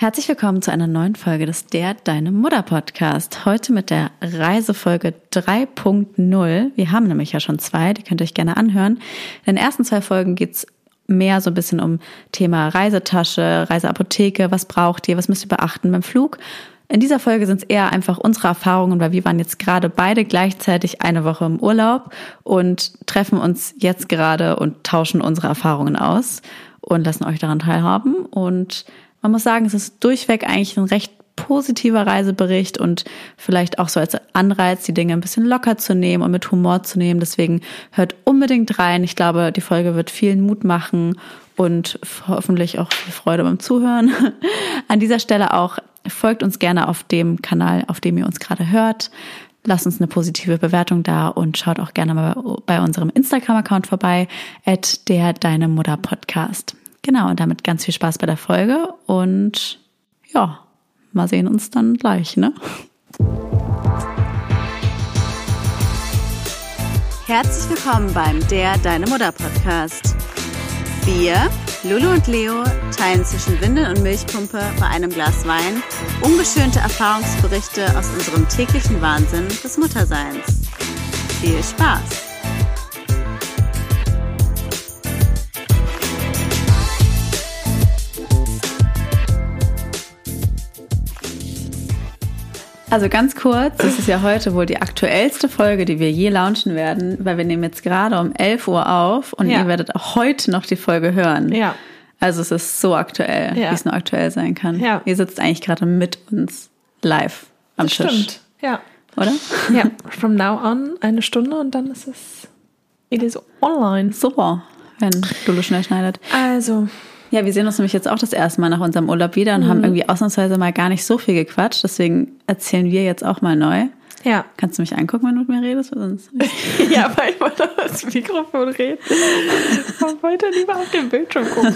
Herzlich willkommen zu einer neuen Folge des Der Deine Mutter Podcast. Heute mit der Reisefolge 3.0. Wir haben nämlich ja schon zwei, die könnt ihr euch gerne anhören. In den ersten zwei Folgen geht's mehr so ein bisschen um Thema Reisetasche, Reiseapotheke, was braucht ihr, was müsst ihr beachten beim Flug. In dieser Folge sind es eher einfach unsere Erfahrungen, weil wir waren jetzt gerade beide gleichzeitig eine Woche im Urlaub und treffen uns jetzt gerade und tauschen unsere Erfahrungen aus und lassen euch daran teilhaben. Und man muss sagen, es ist durchweg eigentlich ein recht positiver Reisebericht und vielleicht auch so als Anreiz, die Dinge ein bisschen locker zu nehmen und mit Humor zu nehmen. Deswegen hört unbedingt rein. Ich glaube, die Folge wird vielen Mut machen und hoffentlich auch viel Freude beim Zuhören. An dieser Stelle auch folgt uns gerne auf dem Kanal, auf dem ihr uns gerade hört. Lasst uns eine positive Bewertung da und schaut auch gerne mal bei unserem Instagram-Account vorbei, at der Deine Mutter Podcast. Genau, und damit ganz viel Spaß bei der Folge und ja, mal sehen uns dann gleich, ne? Herzlich willkommen beim Der Deine Mutter Podcast. Wir, Lulu und Leo, teilen zwischen Windel und Milchpumpe bei einem Glas Wein ungeschönte Erfahrungsberichte aus unserem täglichen Wahnsinn des Mutterseins. Viel Spaß! Also ganz kurz, das ist ja heute wohl die aktuellste Folge, die wir je launchen werden, weil wir nehmen jetzt gerade um 11 Uhr auf und ja. ihr werdet auch heute noch die Folge hören. Ja. Also es ist so aktuell, ja. wie es nur aktuell sein kann. Ja. Ihr sitzt eigentlich gerade mit uns live am das Tisch. Stimmt, ja. Oder? Ja, from now on eine Stunde und dann ist es, it is online. Super, wenn Lulu schnell schneidet. Also, ja, wir sehen uns nämlich jetzt auch das erste Mal nach unserem Urlaub wieder und mhm. haben irgendwie ausnahmsweise mal gar nicht so viel gequatscht. Deswegen erzählen wir jetzt auch mal neu. Ja. Kannst du mich angucken, wenn du mit mir redest? Sonst ja, weil ich wollte das Mikrofon reden. Ich wollte lieber auf den Bildschirm gucken.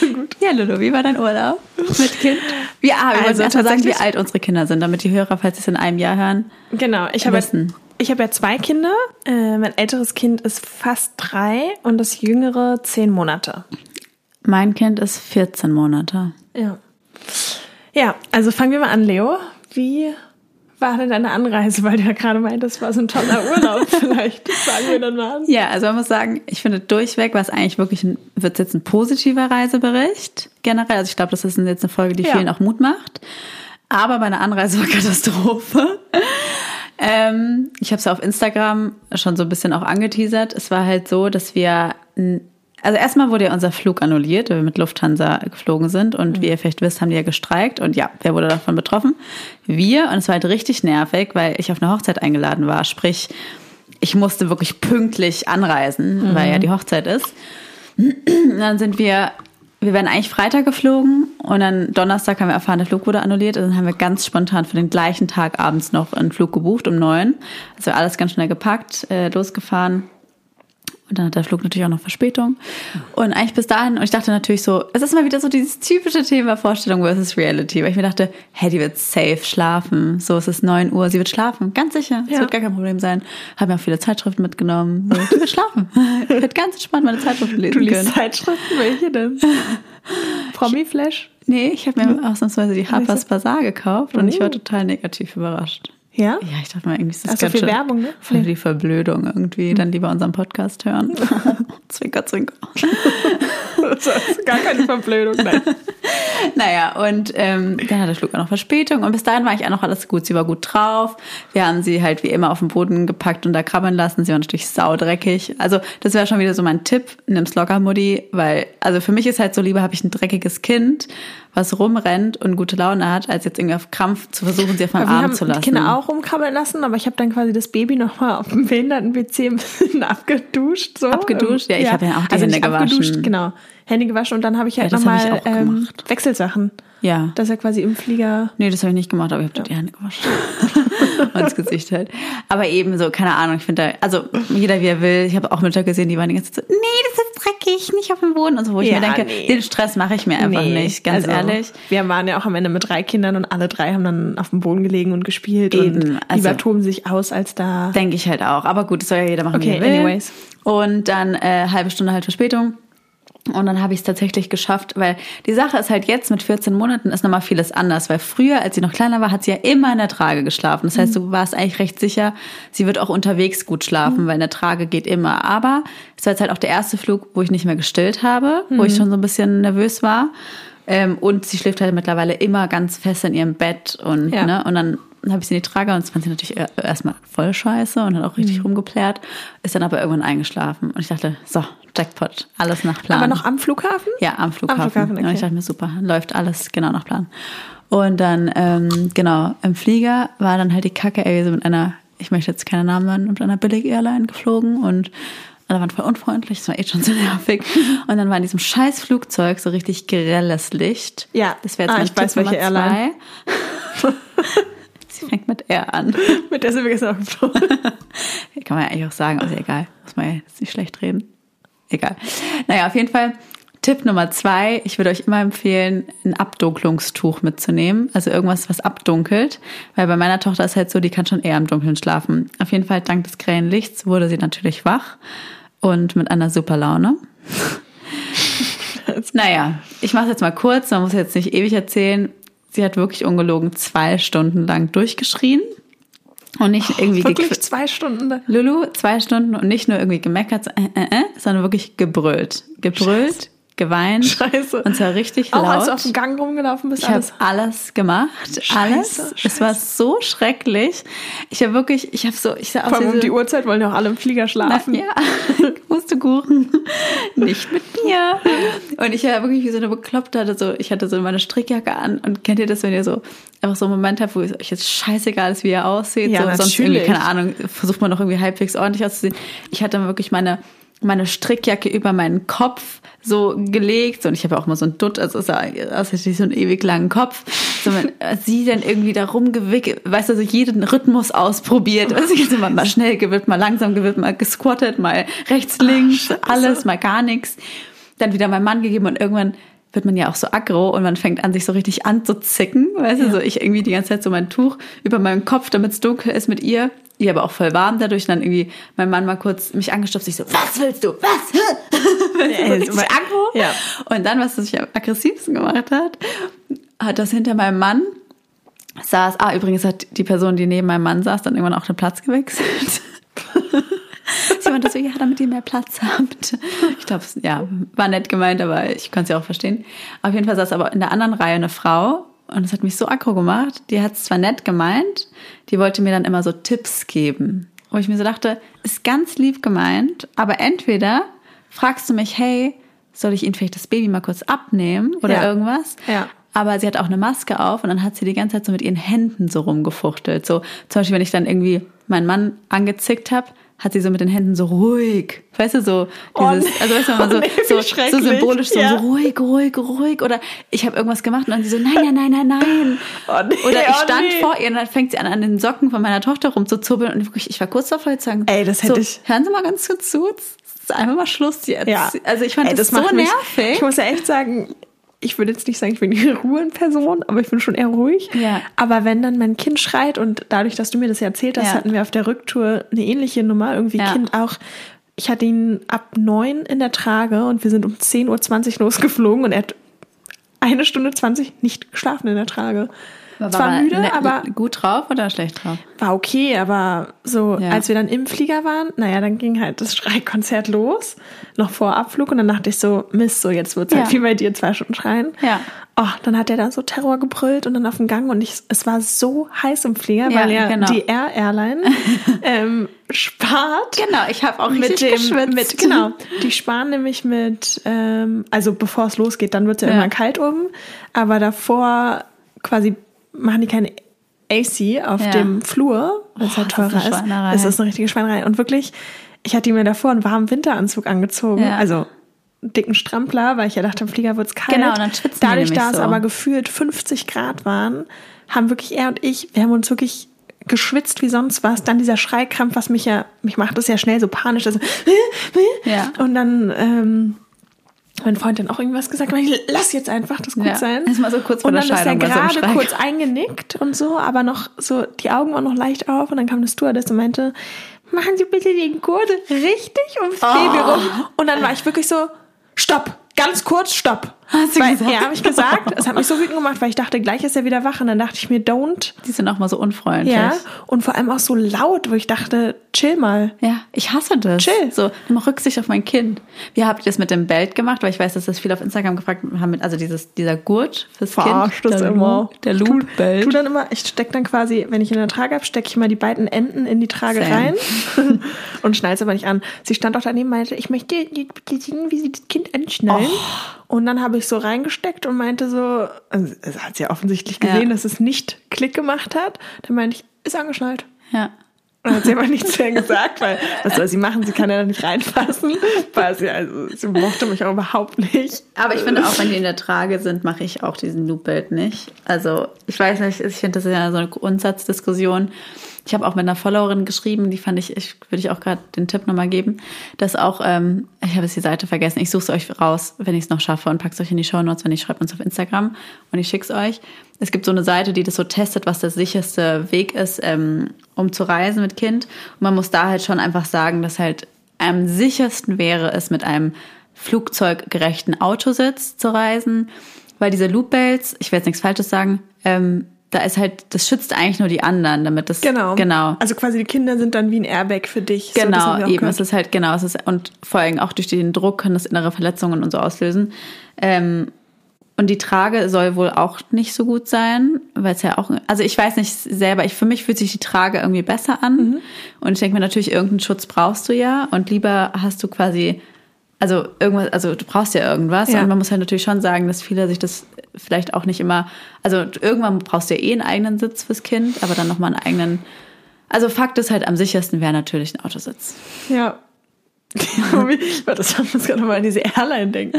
Gut. Ja, Lulu, wie war dein Urlaub mit Kind? Ja, ah, wir also, erst mal sagen, wie alt unsere Kinder sind, damit die Hörer, falls sie es in einem Jahr hören, Genau, ich habe ich habe ja zwei Kinder. Äh, mein älteres Kind ist fast drei und das jüngere zehn Monate. Mein Kind ist 14 Monate. Ja. Ja, also fangen wir mal an, Leo. Wie war denn deine Anreise? Weil du ja gerade meintest, es war so ein toller Urlaub. Vielleicht sagen wir dann mal. Ja, also man muss sagen, ich finde durchweg war es eigentlich wirklich ein, wird jetzt ein positiver Reisebericht generell. Also ich glaube, das ist jetzt eine Folge, die ja. vielen auch Mut macht. Aber meine Anreise war Katastrophe. ähm, ich habe es auf Instagram schon so ein bisschen auch angeteasert. Es war halt so, dass wir also erstmal wurde ja unser Flug annulliert, weil wir mit Lufthansa geflogen sind und mhm. wie ihr vielleicht wisst, haben die ja gestreikt und ja, wer wurde davon betroffen? Wir und es war halt richtig nervig, weil ich auf eine Hochzeit eingeladen war, sprich, ich musste wirklich pünktlich anreisen, mhm. weil ja die Hochzeit ist. Und dann sind wir, wir werden eigentlich Freitag geflogen und dann Donnerstag haben wir erfahren, der Flug wurde annulliert. Und dann haben wir ganz spontan für den gleichen Tag abends noch einen Flug gebucht um neun. Also alles ganz schnell gepackt, äh, losgefahren und dann hat der Flug natürlich auch noch Verspätung. Und eigentlich bis dahin, und ich dachte natürlich so, es ist mal wieder so dieses typische Thema Vorstellung versus Reality, weil ich mir dachte, hey, die wird safe schlafen. So, es ist neun Uhr, sie wird schlafen, ganz sicher. Es ja. wird gar kein Problem sein. Habe mir auch viele Zeitschriften mitgenommen. So, die wird schlafen. ich werde ganz entspannt meine Zeitschriften lesen du liest können. Zeitschriften? Welche denn? Promi-Flash? Nee, ich habe mir ausnahmsweise die Harper's Bazaar gekauft und ich war oh. total negativ überrascht. Ja? Ja, ich dachte mal, irgendwie ist das also ganz viel schön. Werbung, ne? Voll die Verblödung irgendwie. Dann lieber unseren Podcast hören. zwinker, zwinker. das ist gar keine Verblödung, nein. naja, und ähm, dann hat der Flug auch noch Verspätung. Und bis dahin war ich auch noch alles gut. Sie war gut drauf. Wir haben sie halt wie immer auf den Boden gepackt und da krabbeln lassen. Sie war natürlich saudreckig. Also das wäre schon wieder so mein Tipp. Nimm's locker, Mutti. Weil, also für mich ist halt so, lieber habe ich ein dreckiges Kind, was rumrennt und gute Laune hat, als jetzt irgendwie auf Krampf zu versuchen, sie auf meinen Arm zu lassen. Die Kinder auch rumkrabbeln lassen, aber ich habe dann quasi das Baby nochmal auf dem Behinderten-WC ein bisschen abgeduscht. So. Abgeduscht? Ja, ich ja. habe ja auch die also Hände gewaschen. Genau, Hände gewaschen und dann habe ich halt ja, nochmal ähm, Wechselsachen. Ja. Das ist ja quasi im Flieger. Nee, das habe ich nicht gemacht, aber ich habe ja. die Hände gewaschen. und das Gesicht halt. Aber eben so, keine Ahnung, ich finde da, also jeder wie er will. Ich habe auch Mütter gesehen, die waren die ganze Zeit so, nee, das ist dreckig, nicht auf dem Boden und so, wo ich ja, mir denke, nee. den Stress mache ich mir einfach nee, nicht, ganz also, ehrlich. Wir waren ja auch am Ende mit drei Kindern und alle drei haben dann auf dem Boden gelegen und gespielt eben, und also, lieber toben sich aus als da. Denke ich halt auch. Aber gut, das soll ja jeder machen, okay, wie er will. anyways. Und dann äh, halbe Stunde halt Verspätung Und dann habe ich es tatsächlich geschafft, weil die Sache ist halt jetzt mit 14 Monaten ist nochmal vieles anders, weil früher, als sie noch kleiner war, hat sie ja immer in der Trage geschlafen. Das heißt, du warst eigentlich recht sicher, sie wird auch unterwegs gut schlafen, weil in der Trage geht immer. Aber es war jetzt halt auch der erste Flug, wo ich nicht mehr gestillt habe, wo ich schon so ein bisschen nervös war. Ähm, und sie schläft halt mittlerweile immer ganz fest in ihrem Bett und, Ja. ne, und dann habe ich sie in die Trage und das fand sie natürlich er- erstmal voll scheiße und hat auch Mhm. richtig rumgeplärt, ist dann aber irgendwann eingeschlafen und ich dachte, so, Jackpot, alles nach Plan. Aber noch am Flughafen? Ja, am Flughafen. Am Flughafen, Und okay. ich dachte mir, super, läuft alles genau nach Plan. Und dann, ähm, genau, im Flieger war dann halt die Kacke, ey, wir sind mit einer, ich möchte jetzt keine Namen nennen, mit einer Billig-Airline geflogen und alle waren voll unfreundlich, das war eh schon so nervig. Und dann war in diesem scheiß Flugzeug so richtig grelles Licht. Ja. Das wäre jetzt Ah, mein ich weiß, Tipp Nummer welche Airline. zwei. Sie fängt mit R an. Mit der sind wir gestern auch. Kann man ja eigentlich auch sagen, ja egal. Muss man ja jetzt nicht schlecht reden. Egal. Naja, auf jeden Fall Tipp Nummer zwei. Ich würde euch immer empfehlen, ein Abdunklungstuch mitzunehmen. Also irgendwas, was abdunkelt. Weil bei meiner Tochter ist halt so, die kann schon eher im Dunkeln schlafen. Auf jeden Fall dank des grellen Lichts wurde sie natürlich wach und mit einer super Laune. naja, ich mache es jetzt mal kurz, man muss jetzt nicht ewig erzählen. Sie hat wirklich ungelogen zwei Stunden lang durchgeschrien. Und nicht irgendwie Wirklich zwei Stunden. da- Lulu zwei Stunden und nicht nur irgendwie gemeckert, äh, äh, äh, sondern wirklich gebrüllt. Gebrüllt, geweint. Scheiße. Und zwar richtig Auch laut. als du auf dem Gang rumgelaufen bist, ich habe alles. alles gemacht, alles. Es war so schrecklich. Ich habe wirklich, ich habe so, ich sah aus Vor allem um die Uhrzeit wollen ja auch alle im Flieger schlafen. ja, Pustekuchen. Nicht mit mir. Und ich war wirklich wie so eine Bekloppte, hatte so, ich hatte so meine Strickjacke an und kennt ihr das, wenn ihr so einfach so einen Moment habt, wo es euch jetzt scheißegal ist, wie ihr aussieht, Ja, so, sonst irgendwie, natürlich. keine Ahnung, versucht man noch irgendwie halbwegs ordentlich auszusehen. Ich hatte wirklich meine, meine Strickjacke über meinen Kopf so gelegt und ich habe auch immer so ein Dutt, also es sah aus, als hätte ich so einen ewig langen Kopf. So, man, sie dann irgendwie da rumgewickelt, weißt du, so jeden Rhythmus ausprobiert. Also jetzt immer mal schnell gewippt, mal langsam gewippt, mal gesquattet, mal rechts, links, alles, mal gar nichts. Dann wieder meinem Mann gegeben und irgendwann wird man ja auch so aggro und man fängt an, sich so richtig anzuzicken. Weißt du, so ich irgendwie die ganze Zeit so mein Tuch über meinem Kopf, damit es dunkel ist mit ihr. Ihr aber auch voll warm dadurch. Und dann irgendwie mein Mann mal kurz mich angestopft, ich so, was willst du? Was? Weißt du, richtig aggro. Ja. Und dann, was mich am aggressivsten gemacht hat, hat das hinter meinem Mann saß, ah, übrigens hat die Person, die neben meinem Mann saß, dann irgendwann auch den Platz gewechselt. Sie meinte so, ja, damit ihr mehr Platz habt. Ich glaube, ja, war nett gemeint, aber ich konnte es ja auch verstehen. Auf jeden Fall saß aber in der anderen Reihe eine Frau und das hat mich so aggro gemacht. Die hat es zwar nett gemeint, die wollte mir dann immer so Tipps geben. Wo ich mir so dachte, ist ganz lieb gemeint, aber entweder fragst du mich, hey, soll ich Ihnen vielleicht das Baby mal kurz abnehmen oder Ja. irgendwas? Ja. Aber sie hat auch eine Maske auf und dann hat sie die ganze Zeit so mit ihren Händen so rumgefuchtelt. So zum Beispiel, wenn ich dann irgendwie meinen Mann angezickt habe, hat sie so mit den Händen so ruhig, weißt du, so Oh dieses, nee. also weißt du, man Oh so, nee, so, so symbolisch so, Ja. so ruhig, ruhig, ruhig oder ich habe irgendwas gemacht und dann sie so, nein, nein, nein, nein, nein. Oh nee, oder ich oh stand nee. vor ihr und dann fängt sie an, an den Socken von meiner Tochter rumzuzuppeln und wirklich, ich war kurz davor zu sagen, Ey, das hätte so, ich- Hören Sie mal ganz kurz zu, es ist einfach mal Schluss jetzt. Ja. Also ich fand Ey, das, so macht mich- nervig. Ich muss ja echt sagen, ich würde jetzt nicht sagen, ich bin die Ruhenperson, aber ich bin schon eher ruhig. Ja. Aber wenn dann mein Kind schreit und dadurch, dass du mir das ja erzählt hast, Ja. hatten wir auf der Rücktour eine ähnliche Nummer. Irgendwie Ja. Kind auch. Ich hatte ihn ab neun in der Trage und wir sind um 10.20 Uhr losgeflogen und er hat eine Stunde 20 nicht geschlafen in der Trage. Zwar er müde, ne- aber gut drauf oder schlecht drauf? war okay, aber so, Ja. als wir dann im Flieger waren, naja, dann ging halt das Schreikonzert los, noch vor Abflug und dann dachte ich so, Mist, so jetzt wird's Ja. halt wie bei dir zwei Stunden schreien. Ja. Oh, dann hat er da so Terror gebrüllt und dann auf dem Gang und ich, es war so heiß im Flieger, Ja, weil ja genau. die Air Airline ähm, spart Genau, ich habe auch mit dem, geschwitzt. mit, genau, die sparen nämlich mit, ähm, also bevor es losgeht, dann wird's ja, Ja. irgendwann kalt oben, aber davor quasi machen die keine AC auf Ja. dem Flur, weil es halt das ist teurer ist. Es ist eine richtige Schweinerei. Und wirklich, ich hatte mir davor einen warmen Winteranzug angezogen, Ja. also einen dicken Strampler, weil ich ja dachte, im Flieger wird's kalt. Genau, dann schwitzen Dadurch, da es so. aber gefühlt 50 Grad waren, haben wirklich er und ich, wir haben uns wirklich geschwitzt wie sonst was. Dann dieser Schreikrampf, was mich ja, mich macht das ja schnell so panisch. Also, Ja. Und dann, ähm, mein Freund dann auch irgendwas gesagt, aber ich lass jetzt einfach das gut Ja. sein. Ist mal so kurz vor und dann ist er gerade kurz eingenickt und so, aber noch so, die Augen waren noch leicht auf und dann kam das Stewardess und meinte, machen Sie bitte den Gurt richtig ums Oh. Baby rum. Und dann war ich wirklich so, stopp, ganz kurz, stopp. Hast du weil, gesagt? Ja, habe ich gesagt. Es hat mich so wütend gemacht, weil ich dachte, gleich ist er wieder wach. Und dann dachte ich mir, don't. Die sind auch mal so unfreundlich. Ja. Und vor allem auch so laut, wo ich dachte, chill mal. Ja, ich hasse das. Chill. So, nimm Rücksicht auf mein Kind. Wie habt ihr das mit dem Belt gemacht? Weil ich weiß, dass das viele auf Instagram gefragt haben, mit, also dieses, dieser Gurt fürs Verarscht Kind. das der immer. Loop, der Loop-Belt. tu dann immer, ich steck dann quasi, wenn ich in der Trage habe, stecke ich mal die beiden Enden in die Trage Same. rein und schneide es aber nicht an. Sie stand auch daneben und meinte, ich möchte die- bitte sehen, wie sie das Kind anschnallen. Oh. Und dann habe ich so reingesteckt und meinte so, also, hat sie ja offensichtlich gesehen, Ja. dass es nicht Klick gemacht hat. Dann meinte ich, ist angeschnallt. Ja. Und hat sie aber nichts mehr gesagt, weil was soll sie machen? Sie kann ja da nicht reinfassen. Weil sie, also, sie mochte mich auch überhaupt nicht. Aber ich finde auch, wenn die in der Trage sind, mache ich auch diesen Loop-Belt nicht. Also ich weiß nicht, ich finde das ist ja so eine Grundsatzdiskussion. Ich habe auch mit einer Followerin geschrieben, die fand ich, ich würde ich auch gerade den Tipp nochmal geben, dass auch, ähm, ich habe jetzt die Seite vergessen, ich suche es euch raus, wenn ich es noch schaffe und pack's euch in die Show Notes, wenn ich schreibt uns auf Instagram und ich schick's euch. Es gibt so eine Seite, die das so testet, was der sicherste Weg ist, ähm, um zu reisen mit Kind. Und man muss da halt schon einfach sagen, dass halt am sichersten wäre es, mit einem flugzeuggerechten Autositz zu reisen, weil diese Loop-Belts, ich will jetzt nichts Falsches sagen, ähm, da ist halt, das schützt eigentlich nur die anderen, damit das Genau. genau, Also quasi die Kinder sind dann wie ein Airbag für dich. So, genau auch eben. gehört. Es ist halt genau, es ist und vor allem auch durch den Druck kann das innere Verletzungen und so auslösen. Ähm, und die Trage soll wohl auch nicht so gut sein, weil es ja auch, also ich weiß nicht selber, ich, für mich fühlt sich die Trage irgendwie besser an. Mhm. Und ich denke mir natürlich, irgendeinen Schutz brauchst du ja. Und lieber hast du quasi, also irgendwas, also du brauchst ja irgendwas. Ja. Und man muss halt natürlich schon sagen, dass viele sich das vielleicht auch nicht immer, also irgendwann brauchst du ja eh einen eigenen Sitz fürs Kind, aber dann nochmal einen eigenen, also Fakt ist halt, am sichersten wäre natürlich ein Autositz. Ja. Ich war das muss gerade mal an diese Airline denken,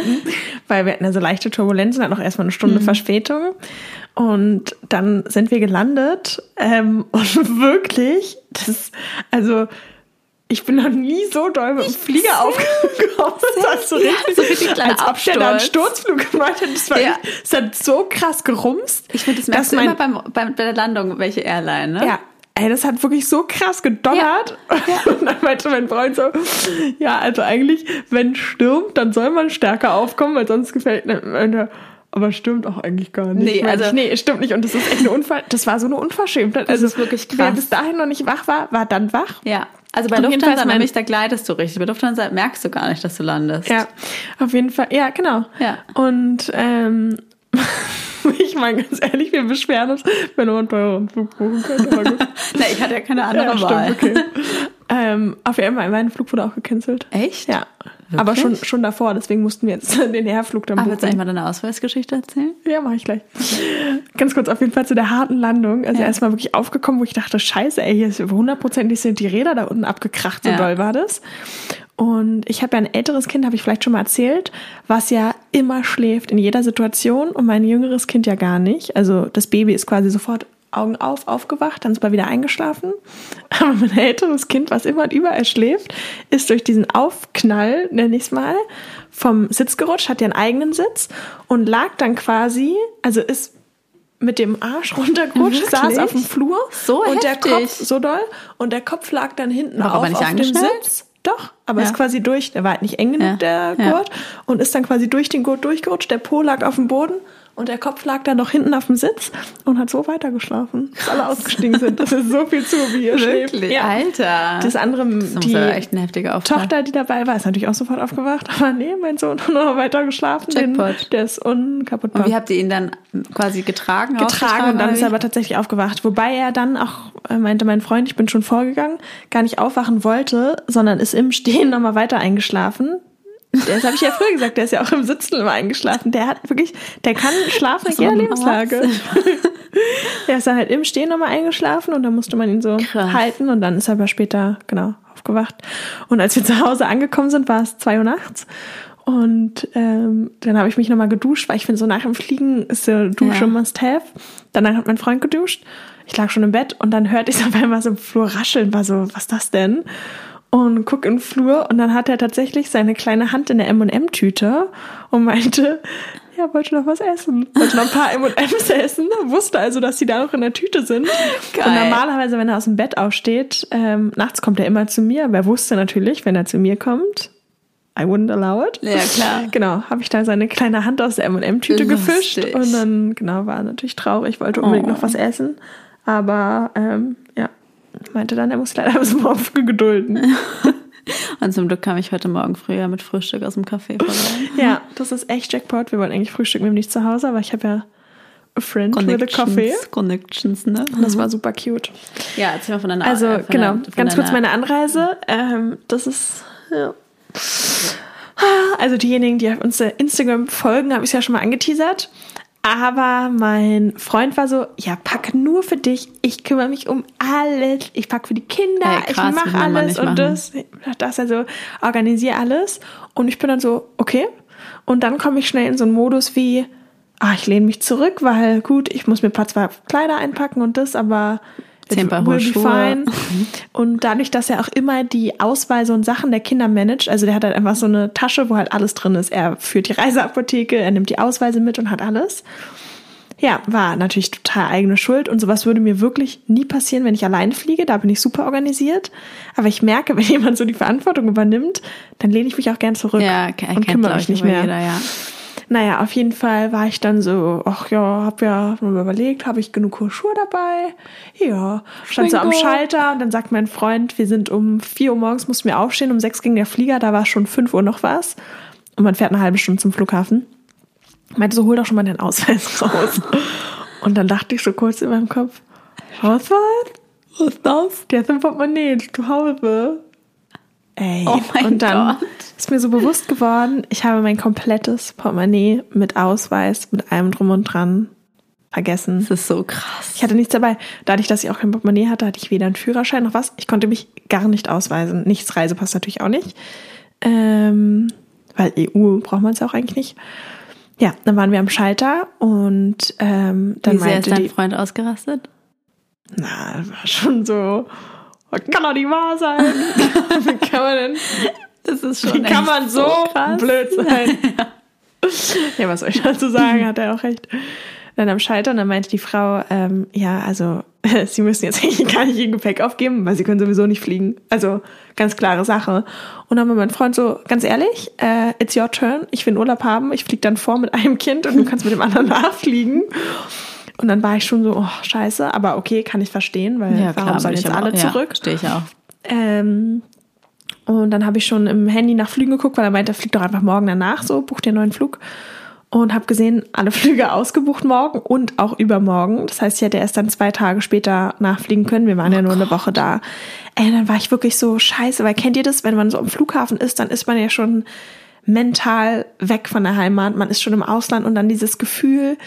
weil wir hatten ja so leichte Turbulenzen, hatten auch erstmal eine Mhm. Stunde Verspätung und dann sind wir gelandet ähm, und wirklich, das, also ich bin noch nie so doll mit dem Flieger aufgekommen. Das war so Ja, richtig, so richtig als ob der da einen. Sturzflug gemacht hätte. Das, war Ja. das hat so krass gerumst. Ich finde, das merkst du mein- immer beim, beim, bei der Landung, welche Airline, ne? Ja, ey, das hat wirklich so krass gedonnert. Und dann meinte mein Freund so, ja, also eigentlich, wenn stürmt, dann soll man stärker aufkommen, weil sonst gefällt mir. Aber stimmt auch eigentlich gar nicht. Nee, also- ich, nee, stimmt nicht. Und das ist echt eine Unfall. Das war so eine Unverschämtheit. also ist wirklich Wer krass. bis dahin noch nicht wach war, war dann wach. Ja. Also bei Auf Lufthansa mein- nämlich, da gleitest du richtig. Bei Lufthansa merkst du gar nicht, dass du landest. Ja, auf jeden Fall. Ja, genau. Ja. Und ähm, ich meine ganz ehrlich, wir beschweren uns, wenn man einen teureren Flug buchen könnte. Aber gut. Na, ich hatte ja keine andere ja, Wahl. stimmt, okay. ähm, auf jeden Fall, mein Flug wurde auch gecancelt. Echt? Ja. Aber schon, schon davor, deswegen mussten wir jetzt den Herflug dann Ah, willst du buchen. eigentlich mal deine Ausweisgeschichte erzählen? Ja, mache ich gleich. Ganz kurz auf jeden Fall zu der harten Landung. Also Ja. erstmal wirklich aufgekommen, wo ich dachte, scheiße, ey, hier ist hundertprozentig sind die Räder da unten abgekracht, so Ja. doll war das. Und ich habe ja ein älteres Kind, habe ich vielleicht schon mal erzählt, was ja immer schläft in jeder Situation und mein jüngeres Kind ja gar nicht. Also das Baby ist quasi sofort Augen auf, aufgewacht, dann ist mal wieder eingeschlafen. Aber mein älteres Kind, was immer und überall schläft, ist durch diesen Aufknall, nenne ich es mal, vom Sitz gerutscht, hat ja einen eigenen Sitz und lag dann quasi, also ist mit dem Arsch runtergerutscht, Wirklich? saß auf dem Flur So und der heftig. Kopf so doll und der Kopf lag dann hinten War auf, aber nicht auf dem? Sitz. Doch, aber Ja. ist quasi durch, der war halt nicht eng genug, Ja. der Ja. Gurt, und ist dann quasi durch den Gurt durchgerutscht, der Po lag auf dem Boden und der Kopf lag dann noch hinten auf dem Sitz und hat so weitergeschlafen, bis alle ausgestiegen sind. Das ist so viel zu, wie ihr schläft. Ja. Alter. Das andere, das die echt Auftrag. Tochter, die dabei war, ist natürlich auch sofort aufgewacht. Aber nee, mein Sohn hat noch weiter geschlafen. Den, der ist unkaputtbar. Und wie habt ihr ihn dann quasi getragen? getragen und dann ist er aber tatsächlich aufgewacht. Wobei er dann auch, äh, meinte mein Freund, ich bin schon vorgegangen, gar nicht aufwachen wollte, sondern ist im Stehen nochmal weiter eingeschlafen. Das habe ich ja früher gesagt, der ist ja auch im Sitzen immer eingeschlafen. Der hat wirklich, der kann schlafen in jeder Lebenslage. Der ist dann halt im Stehen nochmal eingeschlafen und dann musste man ihn so Krass. halten und dann ist er aber später, genau, aufgewacht. Und als wir zu Hause angekommen sind, war es zwei Uhr nachts. Und ähm, dann habe ich mich nochmal geduscht, weil ich finde, so nach dem Fliegen ist so Dusche Ja. must have. Danach hat mein Freund geduscht. Ich lag schon im Bett und dann hörte ich so auf einmal so im Flur rascheln, war so, was ist das denn? Und guck in den Flur und dann hat er tatsächlich seine kleine Hand in der M&M-Tüte und meinte, ja, wollte noch was essen. Wollte noch ein paar M&M's essen. Wusste also, dass die da noch in der Tüte sind. Geil. Und normalerweise, wenn er aus dem Bett aufsteht, ähm, nachts kommt er immer zu mir. Aber er wusste natürlich, wenn er zu mir kommt, I wouldn't allow it. Ja, klar. Genau, habe ich da seine kleine Hand aus der M&M-Tüte gefischt und dann, genau, war natürlich traurig, wollte unbedingt Oh. noch was essen. Aber, ähm, ja, meinte dann, er muss leider bis morgen früh gedulden. Und zum Glück kam ich heute Morgen früher mit Frühstück aus dem Café vorbei. ja, das ist echt Jackpot. Wir wollten eigentlich frühstücken, wir haben nicht zu Hause, aber ich habe ja a friend with a coffee. Connections, ne? Und das war super cute. Ja, erzähl mal von deiner Also, von genau, deiner- ganz kurz meine Anreise. Ähm, das ist, ja. Also diejenigen, die auf uns Instagram folgen, habe ich ja schon mal angeteasert. Aber mein Freund war so, ja, pack nur für dich. Ich kümmere mich um alles. Ich pack für die Kinder. Ey, krass, ich mache alles und machen. das. Das also organisiere alles. Und ich bin dann so, okay. Und dann komme ich schnell in so einen Modus wie, ah, ich lehne mich zurück, weil gut, ich muss mir ein paar zwei Kleider einpacken und das, aber Zehn Paar will hohe be Schuhe. fine. Und dadurch, dass er auch immer die Ausweise und Sachen der Kinder managt, also der hat halt einfach so eine Tasche, wo halt alles drin ist. Er führt die Reiseapotheke, er nimmt die Ausweise mit und hat alles. Ja, war natürlich total eigene Schuld und sowas würde mir wirklich nie passieren, wenn ich allein fliege. Da bin ich super organisiert. Aber ich merke, wenn jemand so die Verantwortung übernimmt, dann lehne ich mich auch gern zurück Ja, und kümmere mich ich, nicht mehr. Jeder, ja. Naja, auf jeden Fall war ich dann so, ach ja, hab ja nur überlegt, habe ich genug Schuhe dabei? Ja, stand so am. Schalter und dann sagt mein Freund, wir sind um 4 Uhr morgens, mussten wir aufstehen, um 6 ging der Flieger, da war schon 5 Uhr noch was und man fährt eine halbe Stunde zum Flughafen. Meinte so, hol doch schon mal deinen Ausweis raus. und dann dachte ich so kurz in meinem Kopf, Ausweis? Was ist das? Der ist im Portemonnaie zu Hause. Ey, Oh mein und dann Gott. ist mir so bewusst geworden, ich habe mein komplettes Portemonnaie mit Ausweis, mit allem drum und dran vergessen. Das ist so krass. Ich hatte nichts dabei. Dadurch, dass ich auch kein Portemonnaie hatte, hatte ich weder einen Führerschein noch was. Ich konnte mich gar nicht ausweisen. Nichts Reisepass natürlich auch nicht. Ähm, weil EU braucht man es ja auch eigentlich nicht. Ja, dann waren wir am Schalter und ähm, dann Wie sehr ist meinte dein die, Freund ausgerastet? na, das war schon so, das kann doch nicht wahr sein. Wie kann man denn Das ist Wie kann man so, krass. blöd sein? ja, was soll ich dazu sagen? Hat er auch recht. Dann am Schalter und dann meinte die Frau, ähm, ja, also sie müssen jetzt eigentlich gar nicht ihr Gepäck aufgeben, weil sie können sowieso nicht fliegen. Also ganz klare Sache. Und dann war mein Freund so, ganz ehrlich, äh, it's your turn. Ich will Urlaub haben. Ich fliege dann vor mit einem Kind und du kannst mit dem anderen nachfliegen. Und dann war ich schon so, oh, scheiße, aber okay, kann ich verstehen, weil Ja, warum sollen jetzt alle auch- zurück? Ja, stehe ich auch. Ähm, und dann habe ich schon im Handy nach Flügen geguckt, weil er meinte, fliegt doch einfach morgen danach, so, buch dir einen neuen Flug. Und habe gesehen, alle Flüge ausgebucht morgen und auch übermorgen. Das heißt, ich hätte erst dann zwei Tage später nachfliegen können. Wir waren ja nur eine Woche da. Ey, dann war ich wirklich so scheiße, weil kennt ihr das, wenn man so am Flughafen ist, dann ist man ja schon mental weg von der Heimat. Man ist schon im Ausland und dann dieses Gefühl,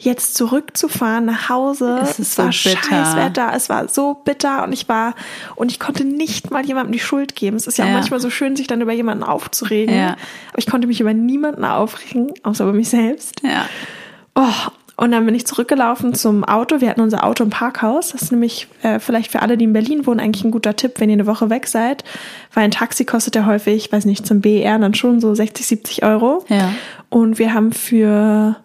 jetzt zurückzufahren nach Hause. Es es war so bitter. scheiß Wetter, es war so bitter und ich war und ich konnte nicht mal jemandem die Schuld geben. Es ist ja, auch Ja. manchmal so schön, sich dann über jemanden aufzuregen. Ja. Aber ich konnte mich über niemanden aufregen, außer über mich selbst. Ja. Oh, und dann bin ich zurückgelaufen zum Auto. Wir hatten unser Auto im Parkhaus. Das ist nämlich äh, vielleicht für alle, die in Berlin wohnen, eigentlich ein guter Tipp, wenn ihr eine Woche weg seid. Weil ein Taxi kostet ja häufig, weiß nicht, zum BR dann schon so 60, 70 Euro. Ja. Und wir haben für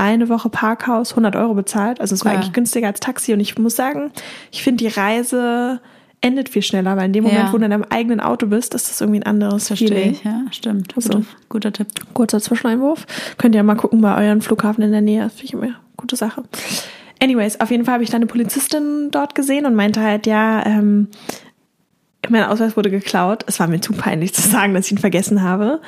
eine Woche Parkhaus 100 Euro bezahlt. Also es war Ja. eigentlich günstiger als Taxi. Und ich muss sagen, ich finde, die Reise endet viel schneller, weil in dem Moment, Ja. wo du in deinem eigenen Auto bist, ist das irgendwie ein anderes Verstehe Feeling. ich, ja, stimmt. So. Guter, guter Tipp. Kurzer Zwischeneinwurf. Könnt ihr mal gucken bei euren Flughafen in der Nähe. Finde ich immer eine gute Sache. Anyways, auf jeden Fall habe ich dann eine Polizistin dort gesehen und meinte halt, ja, ähm, mein Ausweis wurde geklaut. Es war mir zu peinlich zu sagen, dass ich ihn vergessen habe.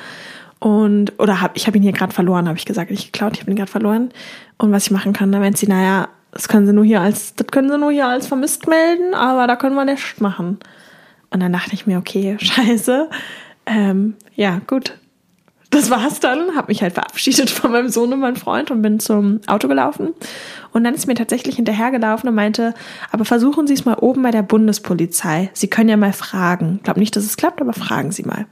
Und, oder hab, ich habe ihn hier gerade verloren, habe ich gesagt, nicht geklaut, ich habe ihn gerade verloren. Und was ich machen kann, da meint sie, naja, das können sie nur hier als, das können sie nur hier als vermisst melden, aber da können wir nichts machen. Und dann dachte ich mir, okay, scheiße. Ähm, ja, gut. Das war's dann, habe mich halt verabschiedet von meinem Sohn und meinem Freund und bin zum Auto gelaufen. Und dann ist mir tatsächlich hinterhergelaufen und meinte, aber versuchen Sie es mal oben bei der Bundespolizei. Sie können ja mal fragen. Ich glaube nicht, dass es klappt, aber fragen Sie mal.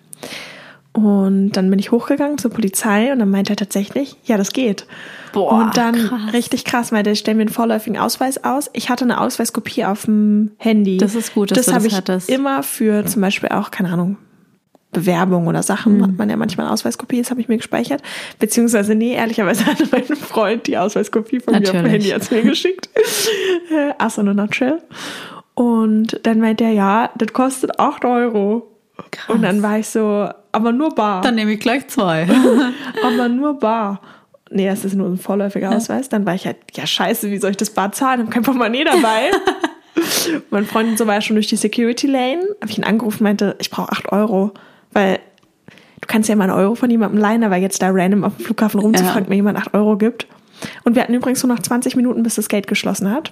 Und dann bin ich hochgegangen zur Polizei und dann meinte er tatsächlich, ja, das geht. Boah, und dann krass. richtig krass, meinte, stell mir einen vorläufigen Ausweis aus. Ich hatte eine Ausweiskopie auf dem Handy. Das ist gut, dass das du habe das ich hattest. immer für zum Beispiel auch, keine Ahnung, Bewerbung oder Sachen Mhm. hat man ja manchmal eine Ausweiskopie, das habe ich mir gespeichert. Beziehungsweise, nee, ehrlicherweise hatte mein Freund die Ausweiskopie von mir auf dem Natürlich. Handy als mir geschickt. Äh, Ass in a nutshell. Und dann meinte er, ja, das kostet 8 Euro. Krass. Und dann war ich so, aber nur bar. Dann nehme ich gleich zwei. aber nur bar. Nee, das ist nur ein vorläufiger Ausweis. Dann war ich halt, ja scheiße, wie soll ich das Bar zahlen? Ich habe kein Portemonnaie dabei. mein Freund und so war ja schon durch die Security Lane. Habe ich ihn angerufen, meinte, ich brauche 8 Euro. Weil du kannst ja mal einen Euro von jemandem leihen, aber jetzt da random auf dem Flughafen rumzufragen, Ja. mir jemand 8 Euro gibt. Und wir hatten übrigens nur noch 20 Minuten, bis das Gate geschlossen hat.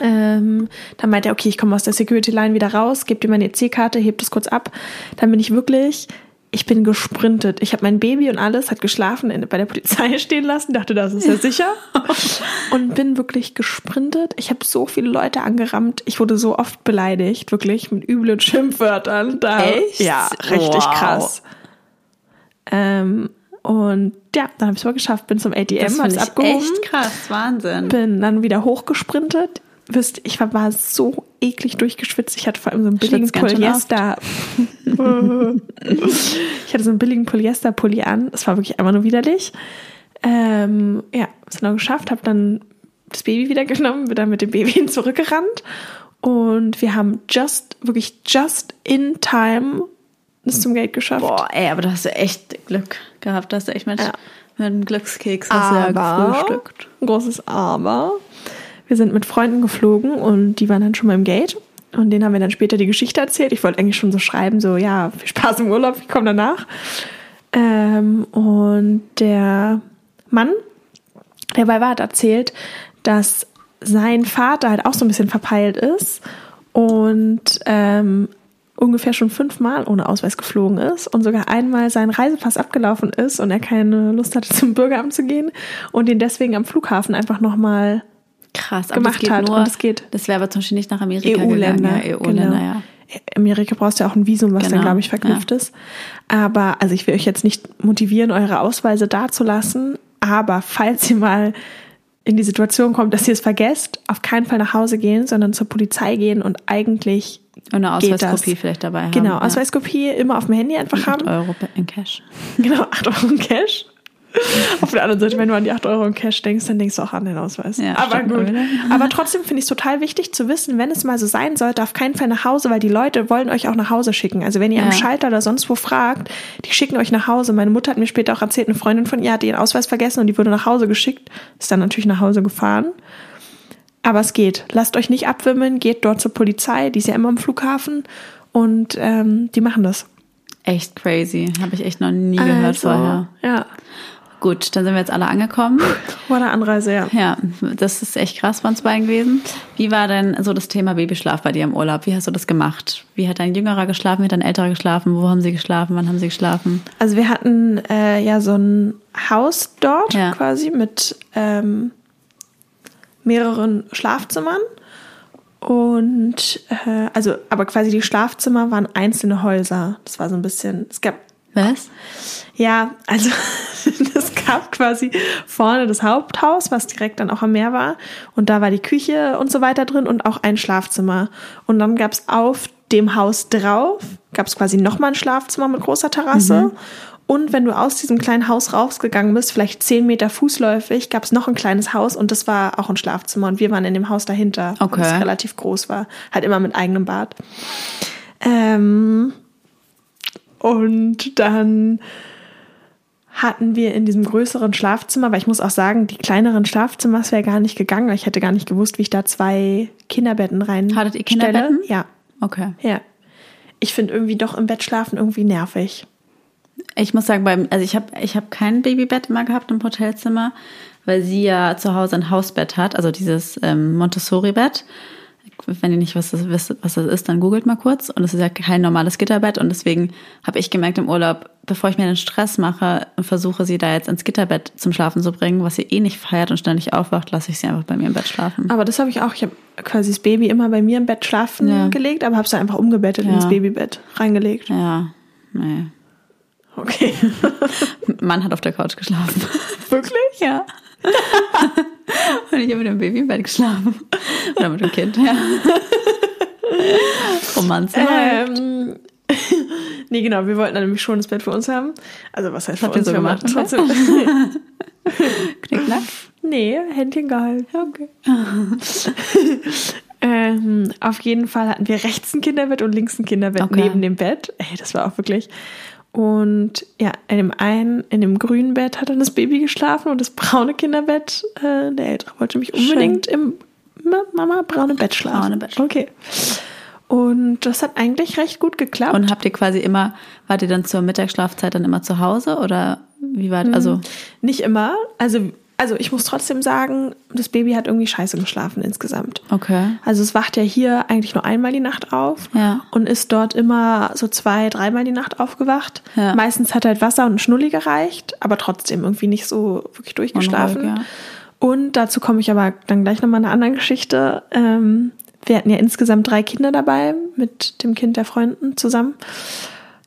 Ähm, dann meinte er, okay, ich komme aus der Security Line wieder raus, gebe dir meine EC-Karte, heb das kurz ab. Dann bin ich wirklich, ich bin gesprintet. Ich habe mein Baby und alles, hat geschlafen, in, bei der Polizei stehen lassen, dachte, das ist ja sicher. und bin wirklich gesprintet. Ich habe so viele Leute angerammt. Ich wurde so oft beleidigt, wirklich mit üblen Schimpfwörtern. Da, Echt? Ja, richtig Wow. krass. Ähm, und ja, dann habe ich es mal geschafft, bin zum ATM, finde ich abgehoben echt krass. Wahnsinn. bin dann wieder hochgesprintet. Wisst, ich war, war so eklig durchgeschwitzt. Ich hatte vor allem so einen billigen Polyester. ich hatte so einen billigen Polyester-Pulli an. Es war wirklich einfach nur widerlich. Ähm, ja, es noch geschafft, habe dann das Baby wieder genommen, bin dann mit dem Baby zurückgerannt. Und wir haben just, wirklich just in time es zum Gate geschafft. Boah, ey, aber da hast du echt Glück gehabt. Da hast du echt mit, Ja. mit einem Glückskeks hast du ja Aber, gefrühstückt. ein großes Aber, wir sind mit Freunden geflogen und die waren dann schon mal im Gate. Und denen haben wir dann später die Geschichte erzählt. Ich wollte eigentlich schon so schreiben, so, ja, viel Spaß im Urlaub, ich komme danach. Ähm, und der Mann, der dabei war, hat erzählt, dass sein Vater halt auch so ein bisschen verpeilt ist und ähm, ungefähr schon fünfmal ohne Ausweis geflogen ist und sogar einmal sein Reisepass abgelaufen ist und er keine Lust hatte, zum Bürgeramt zu gehen und ihn deswegen am Flughafen einfach nochmal Krass, aber gemacht das hat. nur, Und es geht- das wäre aber zum Beispiel nicht nach Amerika EU-Länder. Ja, EU-Länder, genau. ja. Amerika brauchst du ja auch ein Visum, was Genau, dann, glaube ich, verknüpft ist. Aber, also ich will euch jetzt nicht motivieren, eure Ausweise dazulassen, aber falls ihr mal in die Situation kommt, dass ihr es vergesst, auf keinen Fall nach Hause gehen, sondern zur Polizei gehen und eigentlich Und eine Ausweiskopie das. vielleicht dabei haben. Genau, ja. Ausweiskopie immer auf dem Handy einfach 8 haben. Euro in Cash. Genau, 8 Euro in Cash. Auf der anderen Seite, wenn du an die 8 Euro in Cash denkst, dann denkst du auch an den Ausweis. Ja, Aber stimmt gut. Aber trotzdem finde ich es total wichtig zu wissen, wenn es mal so sein sollte, auf keinen Fall nach Hause, weil die Leute wollen euch auch nach Hause schicken. Also wenn ihr am Ja. Schalter oder sonst wo fragt, die schicken euch nach Hause. Meine Mutter hat mir später auch erzählt, eine Freundin von ihr hatte ihren Ausweis vergessen und die wurde nach Hause geschickt, ist dann natürlich nach Hause gefahren. Aber es geht. Lasst euch nicht abwimmeln, geht dort zur Polizei, die ist ja immer am Flughafen und ähm, die machen das. Echt crazy. Habe ich echt noch nie gehört Also, vorher. Ja. Gut, dann sind wir jetzt alle angekommen. War eine Anreise, ja. Ja, das ist echt krass bei uns beiden gewesen. Wie war denn so das Thema Babyschlaf bei dir im Urlaub? Wie hast du das gemacht? Wie hat dein Jüngerer geschlafen? Wie hat dein Älterer geschlafen? Wo haben sie geschlafen? Wann haben sie geschlafen? Also wir hatten äh, ja so ein Haus dort Ja. quasi mit ähm, mehreren Schlafzimmern. Und äh, also, aber quasi die Schlafzimmer waren einzelne Häuser. Das war so ein bisschen, es gab Was? ja, also es gab quasi vorne das Haupthaus, was direkt dann auch am Meer war. Und da war die Küche und so weiter drin und auch ein Schlafzimmer. Und dann gab es auf dem Haus drauf, gab es quasi nochmal ein Schlafzimmer mit großer Terrasse. Und wenn du aus diesem kleinen Haus rausgegangen bist, vielleicht zehn Meter fußläufig, gab es noch ein kleines Haus und das war auch ein Schlafzimmer. Und wir waren in dem Haus dahinter, Okay. das relativ groß war. Halt immer mit eigenem Bad. Ähm, und dann hatten wir in diesem größeren Schlafzimmer, weil ich muss auch sagen, die kleineren Schlafzimmer wäre gar nicht gegangen, weil ich hätte gar nicht gewusst, wie ich da zwei Kinderbetten rein Hattet ihr Kinderbetten? Stelle. Ja, Okay. ja. Ich finde irgendwie doch im Bett schlafen irgendwie nervig. Ich muss sagen, beim, also ich habe ich hab kein Babybett immer gehabt im Hotelzimmer, weil sie ja zu Hause ein Hausbett hat, also dieses ähm, Montessori-Bett. Wenn ihr nicht wisst, was das ist, dann googelt mal kurz. Und es ist ja kein normales Gitterbett. Und deswegen habe ich gemerkt im Urlaub, bevor ich mir den Stress mache und versuche, sie da jetzt ins Gitterbett zum Schlafen zu bringen, was sie eh nicht feiert und ständig aufwacht, lasse ich sie einfach bei mir im Bett schlafen. Aber das habe ich auch. Ich habe quasi das Baby immer bei mir im Bett schlafen Ja. gelegt, aber habe es einfach umgebettet Ja. ins Babybett reingelegt. Ja, nee. Okay. Mann hat auf der Couch geschlafen. Wirklich? Ja. Und ich habe mit dem Baby im Bett geschlafen. Oder mit dem Kind, ja. Romanze. Ähm, nee, genau, wir wollten dann nämlich schon das Bett für uns haben. Also was heißt für Habt ihr uns? so Wir gemacht, trotzdem. Knickknack. nee, Händchen gehalten. Okay. Ähm, auf jeden Fall hatten wir rechts ein Kinderbett und links ein Kinderbett Okay. neben dem Bett. Ey, das war auch wirklich. Und ja, in dem einen, in dem grünen Bett hat dann das Baby geschlafen und das braune Kinderbett, äh, der Ältere wollte mich unbedingt im Ma- Mama braune Bett schlafen. Braune Bett. Okay. Und das hat eigentlich recht gut geklappt. Und habt ihr quasi immer, wart ihr dann zur Mittagsschlafzeit dann immer zu Hause oder wie war also Nicht immer. Also, also ich muss trotzdem sagen, das Baby hat irgendwie scheiße geschlafen insgesamt. okay. Also es wacht ja hier eigentlich nur einmal die Nacht auf Ja. und ist dort immer so zwei, dreimal die Nacht aufgewacht. Ja. Meistens hat halt Wasser und Schnulli gereicht, aber trotzdem irgendwie nicht so wirklich durchgeschlafen. Unruhig, ja. Und dazu komme ich aber dann gleich nochmal eine andere Geschichte. Ähm, wir hatten ja insgesamt drei Kinder dabei mit dem Kind der Freunden zusammen.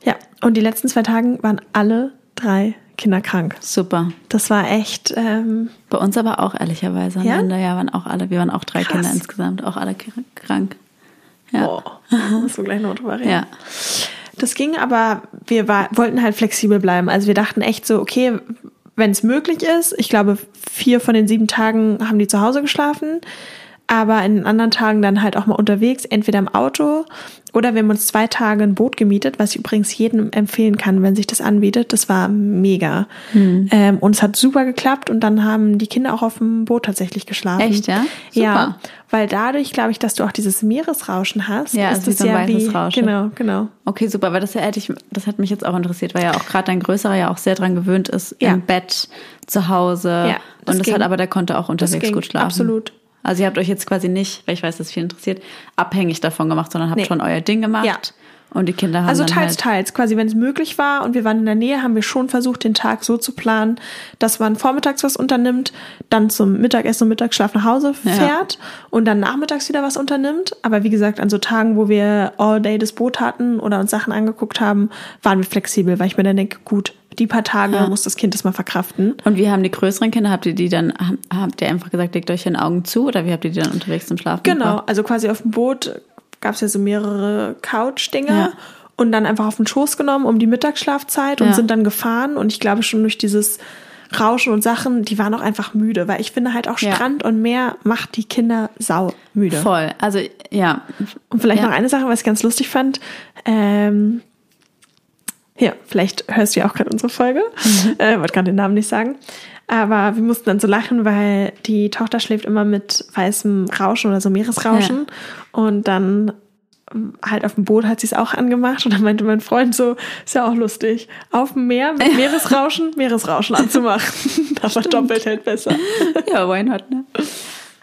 Ja, und die letzten zwei Tagen waren alle drei Kinder krank. Super. Das war echt, ähm, Bei uns aber auch ehrlicherweise. Ja? Ja? Ja, waren auch alle, wir waren auch drei Krass. Kinder insgesamt, auch alle kr- krank. Ja. boah, musst du gleich noch drüber reden. Ja. Das ging, aber wir war, wollten halt flexibel bleiben. Also wir dachten echt so, okay, wenn es möglich ist, ich glaube, vier von den sieben Tagen haben die zu Hause geschlafen, aber in anderen Tagen dann halt auch mal unterwegs, entweder im Auto oder wir haben uns zwei Tage ein Boot gemietet, was ich übrigens jedem empfehlen kann, wenn sich das anbietet. Das war mega. Hm. Ähm, und es hat super geklappt und dann haben die Kinder auch auf dem Boot tatsächlich geschlafen. Echt, ja? Ja, Super. weil dadurch, glaube ich, dass du auch dieses Meeresrauschen hast, Ja, ist es ist so ein ja weißes wie, Rauschen. genau, genau. Okay, super, weil das ja hätte ich, das hat mich jetzt auch interessiert, weil ja auch gerade dein Größerer ja auch sehr dran gewöhnt ist, Ja. im Bett, zu Hause. Ja, das und das ging. hat aber, der konnte auch unterwegs gut schlafen. absolut. Also ihr habt euch jetzt quasi nicht, weil ich weiß, dass viel interessiert, abhängig davon gemacht, sondern habt Nee. schon euer Ding gemacht. Ja. Und die Kinder haben Also teils, halt, teils. Quasi, wenn es möglich war und wir waren in der Nähe, haben wir schon versucht, den Tag so zu planen, dass man vormittags was unternimmt, dann zum Mittagessen und Mittagsschlaf nach Hause Ja. fährt und dann nachmittags wieder was unternimmt. Aber wie gesagt, an so Tagen, wo wir all day das Boot hatten oder uns Sachen angeguckt haben, waren wir flexibel, weil ich mir dann denke, gut, die paar Tage Ja. muss das Kind das mal verkraften. Und wie haben die größeren Kinder, habt ihr die dann, habt ihr einfach gesagt, legt euch den Augen zu oder wie habt ihr die dann unterwegs zum Schlafen Genau, gebracht? also quasi auf dem Boot gab es ja so mehrere Couch-Dinger Ja. und dann einfach auf den Schoß genommen um die Mittagsschlafzeit und Ja. sind dann gefahren und ich glaube schon durch dieses Rauschen und Sachen, die waren auch einfach müde, weil ich finde halt auch Ja. Strand und Meer macht die Kinder sau müde. Voll. Also, ja. Und vielleicht Ja. noch eine Sache, was ich ganz lustig fand. Ähm, ja, vielleicht hörst du ja auch gerade unsere Folge. Mhm. Äh, wollte gerade den Namen nicht sagen. Aber wir mussten dann so lachen, weil die Tochter schläft immer mit weißem Rauschen oder so Meeresrauschen. Und dann halt auf dem Boot hat sie es auch angemacht. Und dann meinte mein Freund so, ist ja auch lustig, auf dem Meer mit Meeresrauschen, Meeresrauschen anzumachen. Aber doppelt hält besser. Ja, why not, ne?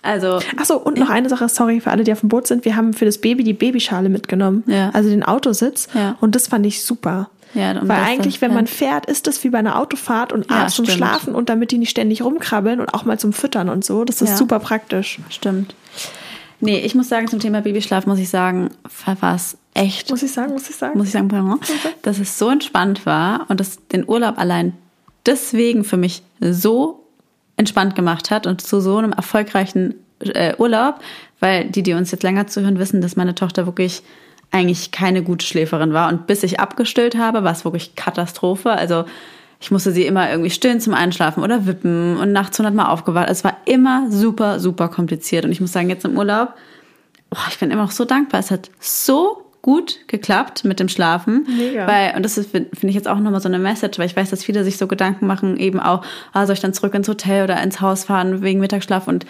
Also, Ach so, und noch eine Sache, sorry für alle, die auf dem Boot sind. Wir haben für das Baby die Babyschale mitgenommen. Ja. Also den Autositz. Ja. Und das fand ich super. Ja, Weil eigentlich, wenn man fährt. ist das wie bei einer Autofahrt und Ja, abends zum stimmt. Schlafen und damit die nicht ständig rumkrabbeln und auch mal zum Füttern und so. Das ist Ja. super praktisch. Stimmt. Nee, ich muss sagen, zum Thema Babyschlaf muss ich sagen, war es echt, Muss ich sagen, muss ich sagen. muss ich sagen, pardon, dass es so entspannt war und dass den Urlaub allein deswegen für mich so entspannt gemacht hat und zu so einem erfolgreichen äh, Urlaub, weil die, die uns jetzt länger zuhören, wissen, dass meine Tochter wirklich eigentlich keine gute Schläferin war. Und bis ich abgestillt habe, war es wirklich Katastrophe. Also ich musste sie immer irgendwie stillen zum Einschlafen oder wippen und nachts hundertmal aufgewacht. Es war immer super, super kompliziert. Und ich muss sagen, jetzt im Urlaub, boah, ich bin immer noch so dankbar. Es hat so gut geklappt mit dem Schlafen. Mega. Weil, und das finde ich jetzt auch nochmal so eine Message, weil ich weiß, dass viele sich so Gedanken machen, eben auch, ah, soll ich dann zurück ins Hotel oder ins Haus fahren wegen Mittagsschlaf und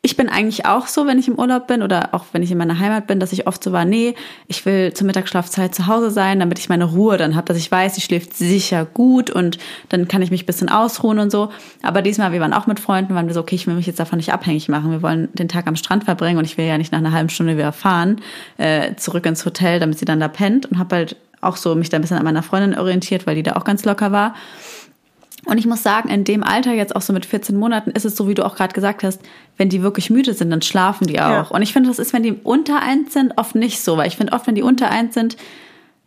ich bin eigentlich auch so, wenn ich im Urlaub bin oder auch wenn ich in meiner Heimat bin, dass ich oft so war, nee, ich will zur Mittagsschlafzeit zu Hause sein, damit ich meine Ruhe dann habe, dass ich weiß, sie schläft sicher gut und dann kann ich mich ein bisschen ausruhen und so. Aber diesmal, wir waren auch mit Freunden, waren wir so, okay, ich will mich jetzt davon nicht abhängig machen. Wir wollen den Tag am Strand verbringen und ich will ja nicht nach einer halben Stunde wieder fahren, äh, zurück ins Hotel, damit sie dann da pennt und habe halt auch so mich da ein bisschen an meiner Freundin orientiert, weil die da auch ganz locker war. Und ich muss sagen, in dem Alter, jetzt auch so mit 14 Monaten, ist es so, wie du auch gerade gesagt hast, wenn die wirklich müde sind, dann schlafen die auch. Ja. Und ich finde, das ist, wenn die unter eins sind, oft nicht so, weil ich finde oft, wenn die unter eins sind,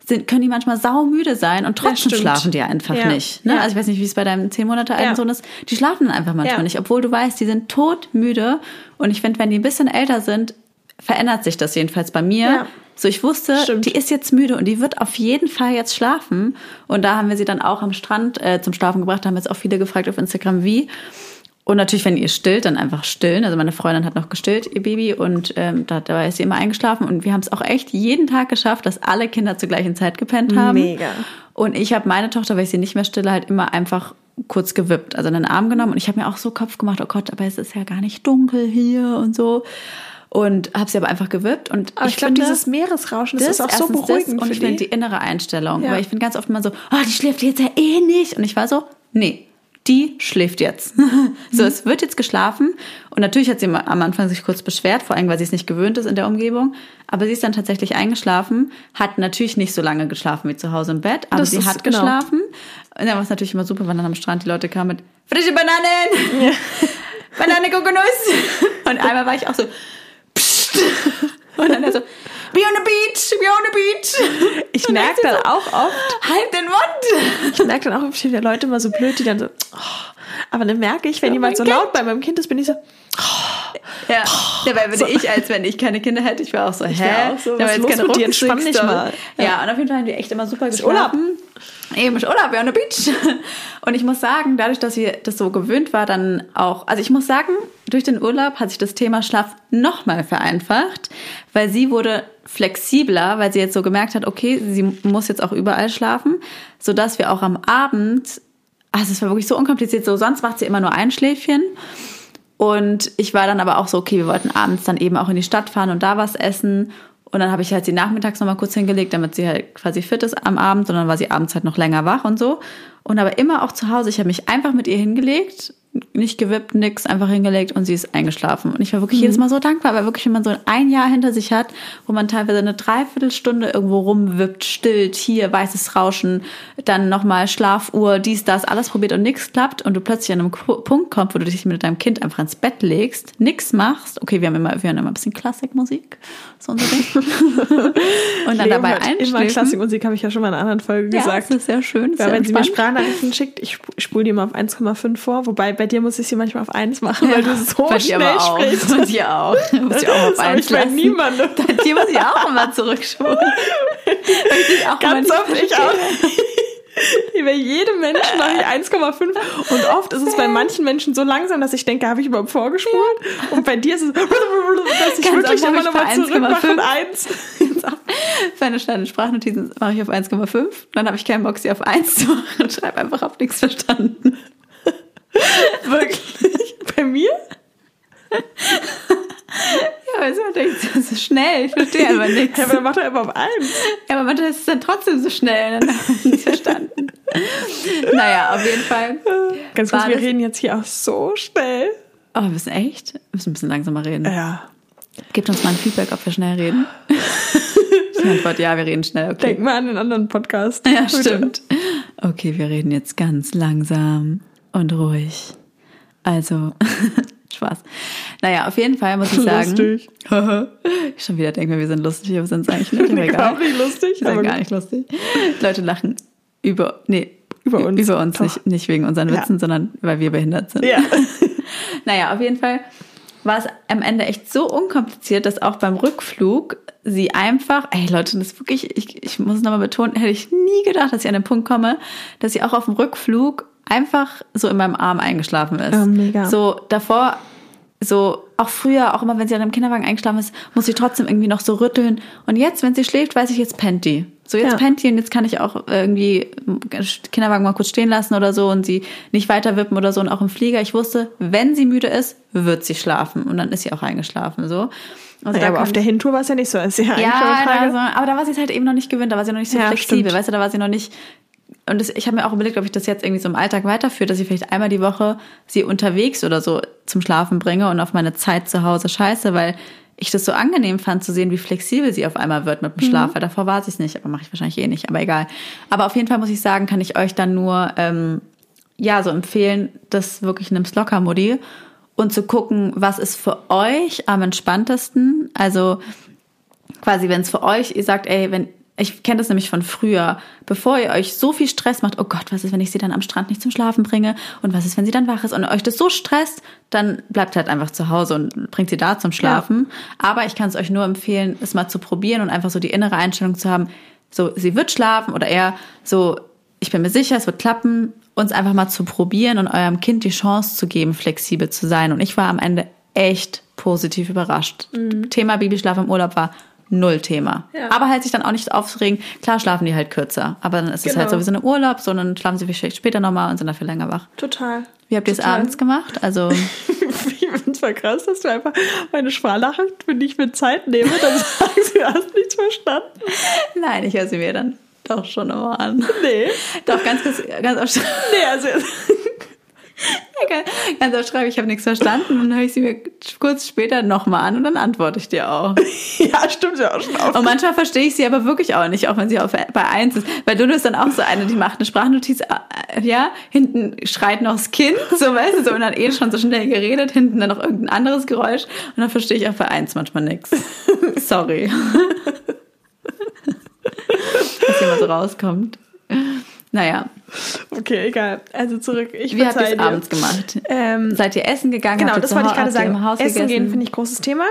sind, können die manchmal saumüde sein und trotzdem schlafen die einfach Ja. nicht. Ne? Ja. Also ich weiß nicht, wie es bei deinem 10 Monate alten Ja. Sohn ist. Die schlafen dann einfach manchmal nicht, obwohl du weißt, die sind todmüde. Und ich finde, wenn die ein bisschen älter sind, verändert sich das jedenfalls bei mir. Ja. So, ich wusste, Stimmt. die ist jetzt müde und die wird auf jeden Fall jetzt schlafen. Und da haben wir sie dann auch am Strand äh, zum Schlafen gebracht. Da haben jetzt auch viele gefragt auf Instagram, wie. Und natürlich, wenn ihr stillt, dann einfach stillen. Also meine Freundin hat noch gestillt, ihr Baby, und ähm, da, dabei ist sie immer eingeschlafen. Und wir haben es auch echt jeden Tag geschafft, dass alle Kinder zur gleichen Zeit gepennt haben. Mega. Und ich habe meine Tochter, weil ich sie nicht mehr stille, halt immer einfach kurz gewippt, also in den Arm genommen. Und ich habe mir auch so Kopf gemacht, oh Gott, aber es ist ja gar nicht dunkel hier und so. Und habe sie aber einfach gewippt. Und Aber ich, glaube, finde, dieses Meeresrauschen, das, ist auch so beruhigend und ich finde die. innere Einstellung. Ja. Weil ich finde ganz oft immer so, oh, die schläft jetzt ja eh nicht. Und ich war so, nee, die schläft jetzt. so, es wird jetzt geschlafen. Und natürlich hat sie am Anfang sich kurz beschwert, vor allem, weil sie es nicht gewöhnt ist in der Umgebung. Aber sie ist dann tatsächlich eingeschlafen, hat natürlich nicht so lange geschlafen wie zu Hause im Bett, aber Das sie hat genau. geschlafen. Und dann war es natürlich immer super, wenn dann am Strand die Leute kamen mit frische Bananen, Banane Kokosnuss. Und einmal war ich auch so, Und dann er so, be on the beach, be on the beach. Ich Und merke dann so, auch oft, Halt den Mund. ich merke dann auch, ich finde Leute immer so blöd, die dann so, oh. aber dann merke ich, wenn Ja, jemand so laut bei meinem Kind ist, bin ich so, Ja, dabei würde ich, als wenn ich keine Kinder hätte, ich wäre auch so, hä? wär auch so, Da was war los mit dir? Entspann dich mal. Ja. und auf jeden Fall haben die echt immer super geschlafen. Eben, ist Urlaub, wir on the beach. Und ich muss sagen, dadurch, dass sie das so gewöhnt war, dann auch, also ich muss sagen, durch den Urlaub hat sich das Thema Schlaf nochmal vereinfacht, weil sie wurde flexibler, weil sie jetzt so gemerkt hat, okay, sie muss jetzt auch überall schlafen, sodass wir auch am Abend, also es war wirklich so unkompliziert, so sonst macht sie immer nur ein Schläfchen. Und ich war dann aber auch so, okay, wir wollten abends dann eben auch in die Stadt fahren und da was essen. Und dann habe ich halt sie nachmittags nochmal kurz hingelegt, damit sie halt quasi fit ist am Abend. Und dann war sie abends halt noch länger wach und so. Und aber immer auch zu Hause. Ich habe mich einfach mit ihr hingelegt, nicht gewippt, nix, einfach hingelegt und sie ist eingeschlafen. Und ich war wirklich jedes Mal so dankbar, weil wirklich, wenn man so ein Jahr hinter sich hat, wo man teilweise eine Dreiviertelstunde irgendwo rumwippt, stillt, hier weißes Rauschen, dann nochmal Schlafuhr, dies, das, alles probiert und nichts klappt und du plötzlich an einem Punkt kommst, wo du dich mit deinem Kind einfach ins Bett legst, nichts machst. Okay, wir haben immer, wir haben immer ein bisschen Klassikmusik, so unser Ding. und dann Leo dabei hört immer. Klassikmusik, habe ich ja schon mal in einer anderen Folge Ja, gesagt. das ist sehr schön. Ja, wenn sie mir. Sprachnachrichten schickt, ich sp- spule die immer auf 1,5 vor, wobei bei dir muss ich sie manchmal auf 1 machen, weil du so bei dir schnell aber auch. sprichst. Bei dir auch. Muss ich auch auf Das eins ich bei niemandem. Bei dir muss ich auch immer zurückspulen. Ich Ganz immer oft, ich auch. Bei jedem Menschen mache ich 1,5 und oft ist es bei manchen Menschen so langsam, dass ich denke, habe ich überhaupt vorgespult? Und bei dir ist es, dass ich Ganz wirklich immer ich nochmal bei zurück mache 1,5. und 1. Für eine schnelle Sprachnotizen mache ich auf 1,5. Dann habe ich keinen Bock, sie auf 1 zu machen und schreibe einfach auf nichts verstanden. Wirklich? Bei mir? Ja, weil man denkt, das ist schnell, ich verstehe einfach nichts. Ja, aber dann macht er immer auf 1. Ja, aber manchmal ist es dann trotzdem so schnell, dann habe ich nichts verstanden. Naja, auf jeden Fall. Ganz kurz, wir reden jetzt hier auch so schnell. Oh, wir müssen echt? Wir müssen ein bisschen langsamer reden. Ja. Gebt uns mal ein Feedback, ob wir schnell reden. Ich antwort, ja, wir reden schnell, okay. Denk mal an den anderen Podcast. Ja, Bitte. stimmt. Okay, wir reden jetzt ganz langsam und ruhig. Also, Spaß. Naja, auf jeden Fall muss ich sagen. Lustig. Ich schon wieder denke mir, wir sind lustig, aber sind es eigentlich nicht. Überhaupt egal. nicht lustig. Wir aber sind gar nicht lustig. Leute lachen über, nee, Über uns. Über uns, Doch. nicht, nicht wegen unseren Ja. Witzen, sondern weil wir behindert sind. Ja. Naja, auf jeden Fall war es am Ende echt so unkompliziert, dass auch beim Rückflug sie einfach, ey Leute, das ist wirklich, ich, ich muss es nochmal betonen, hätte ich nie gedacht, dass ich an den Punkt komme, dass sie auch auf dem Rückflug einfach so in meinem Arm eingeschlafen ist. Oh, mega. So davor, so auch früher, auch immer wenn sie an einem Kinderwagen eingeschlafen ist, muss sie trotzdem irgendwie noch so rütteln. Und jetzt, wenn sie schläft, weiß ich, jetzt pennt die. So, jetzt Ja. pennt die und jetzt kann ich auch irgendwie Kinderwagen mal kurz stehen lassen oder so und sie nicht weiter wippen oder so. Und auch im Flieger, ich wusste, wenn sie müde ist, wird sie schlafen. Und dann ist sie auch eingeschlafen, so. Also Ja, aber auf der Hintour war es ja nicht so. Das ist ja, eigentlich ja, schon eine da Frage. so, aber da war sie es halt eben noch nicht gewöhnt, da war sie noch nicht so Ja, flexibel, stimmt. weißt du, da war sie noch nicht. Und das, ich habe mir auch überlegt, ob ich das jetzt irgendwie so im Alltag weiterführe, dass ich vielleicht einmal die Woche sie unterwegs oder so zum Schlafen bringe und auf meine Zeit zu Hause scheiße, weil ich das so angenehm fand zu sehen, wie flexibel sie auf einmal wird mit dem Schlaf, weil davor war sie es nicht, aber mache ich wahrscheinlich eh nicht, aber egal. Aber auf jeden Fall muss ich sagen, kann ich euch dann nur ähm, ja so empfehlen, das wirklich nimm's locker, Mutti, und zu gucken, was ist für euch am entspanntesten. Also quasi, wenn es für euch, ihr sagt, ey, wenn ich kenne das nämlich von früher, bevor ihr euch so viel Stress macht, oh Gott, was ist, wenn ich sie dann am Strand nicht zum Schlafen bringe und was ist, wenn sie dann wach ist und euch das so stresst, dann bleibt halt einfach zu Hause und bringt sie da zum Schlafen. Aber ich kann es euch nur empfehlen, es mal zu probieren und einfach so die innere Einstellung zu haben, so sie wird schlafen oder eher so ich bin mir sicher, es wird klappen uns einfach mal zu probieren und eurem Kind die Chance zu geben, flexibel zu sein. Und ich war am Ende echt positiv überrascht. Mhm. Thema Babyschlaf im Urlaub war null Thema. Ja. Aber halt sich dann auch nicht aufregen. Klar schlafen die halt kürzer, aber dann ist es halt Genau. sowieso ein Urlaub, sondern schlafen sie vielleicht später nochmal und sind dafür länger wach. Total. Wie habt ihr es abends gemacht? Also Ich finde es voll krass, dass du einfach meine Sprachnachricht für dich mit Zeit nehme, dann sagst du, du hast nichts verstanden. nein, ich höre sie mir dann doch schon immer an. Nee. Doch, ganz ganz oft, Nee, also ganz oft schreibe ich, ich habe nichts verstanden und dann höre ich sie mir kurz später nochmal an und dann antworte ich dir auch. ja, stimmt ja auch schon auf. Und manchmal verstehe ich sie aber wirklich auch nicht, auch wenn sie auf, bei eins ist. Weil du bist dann auch so eine, die macht eine Sprachnotiz, äh, ja, hinten schreit noch das Kind, so weißt du, so, und dann eh schon so schnell geredet, hinten dann noch irgendein anderes Geräusch und dann verstehe ich auch bei eins manchmal nichts. Sorry. Dass mal so rauskommt. Naja, Okay, egal. Also zurück. Ich wie habt ihr es abends gemacht? Ähm, Seid ihr essen gegangen? Genau, das wollte ich gerade sagen. Im Haus Essen gegessen? gehen finde ich großes Thema.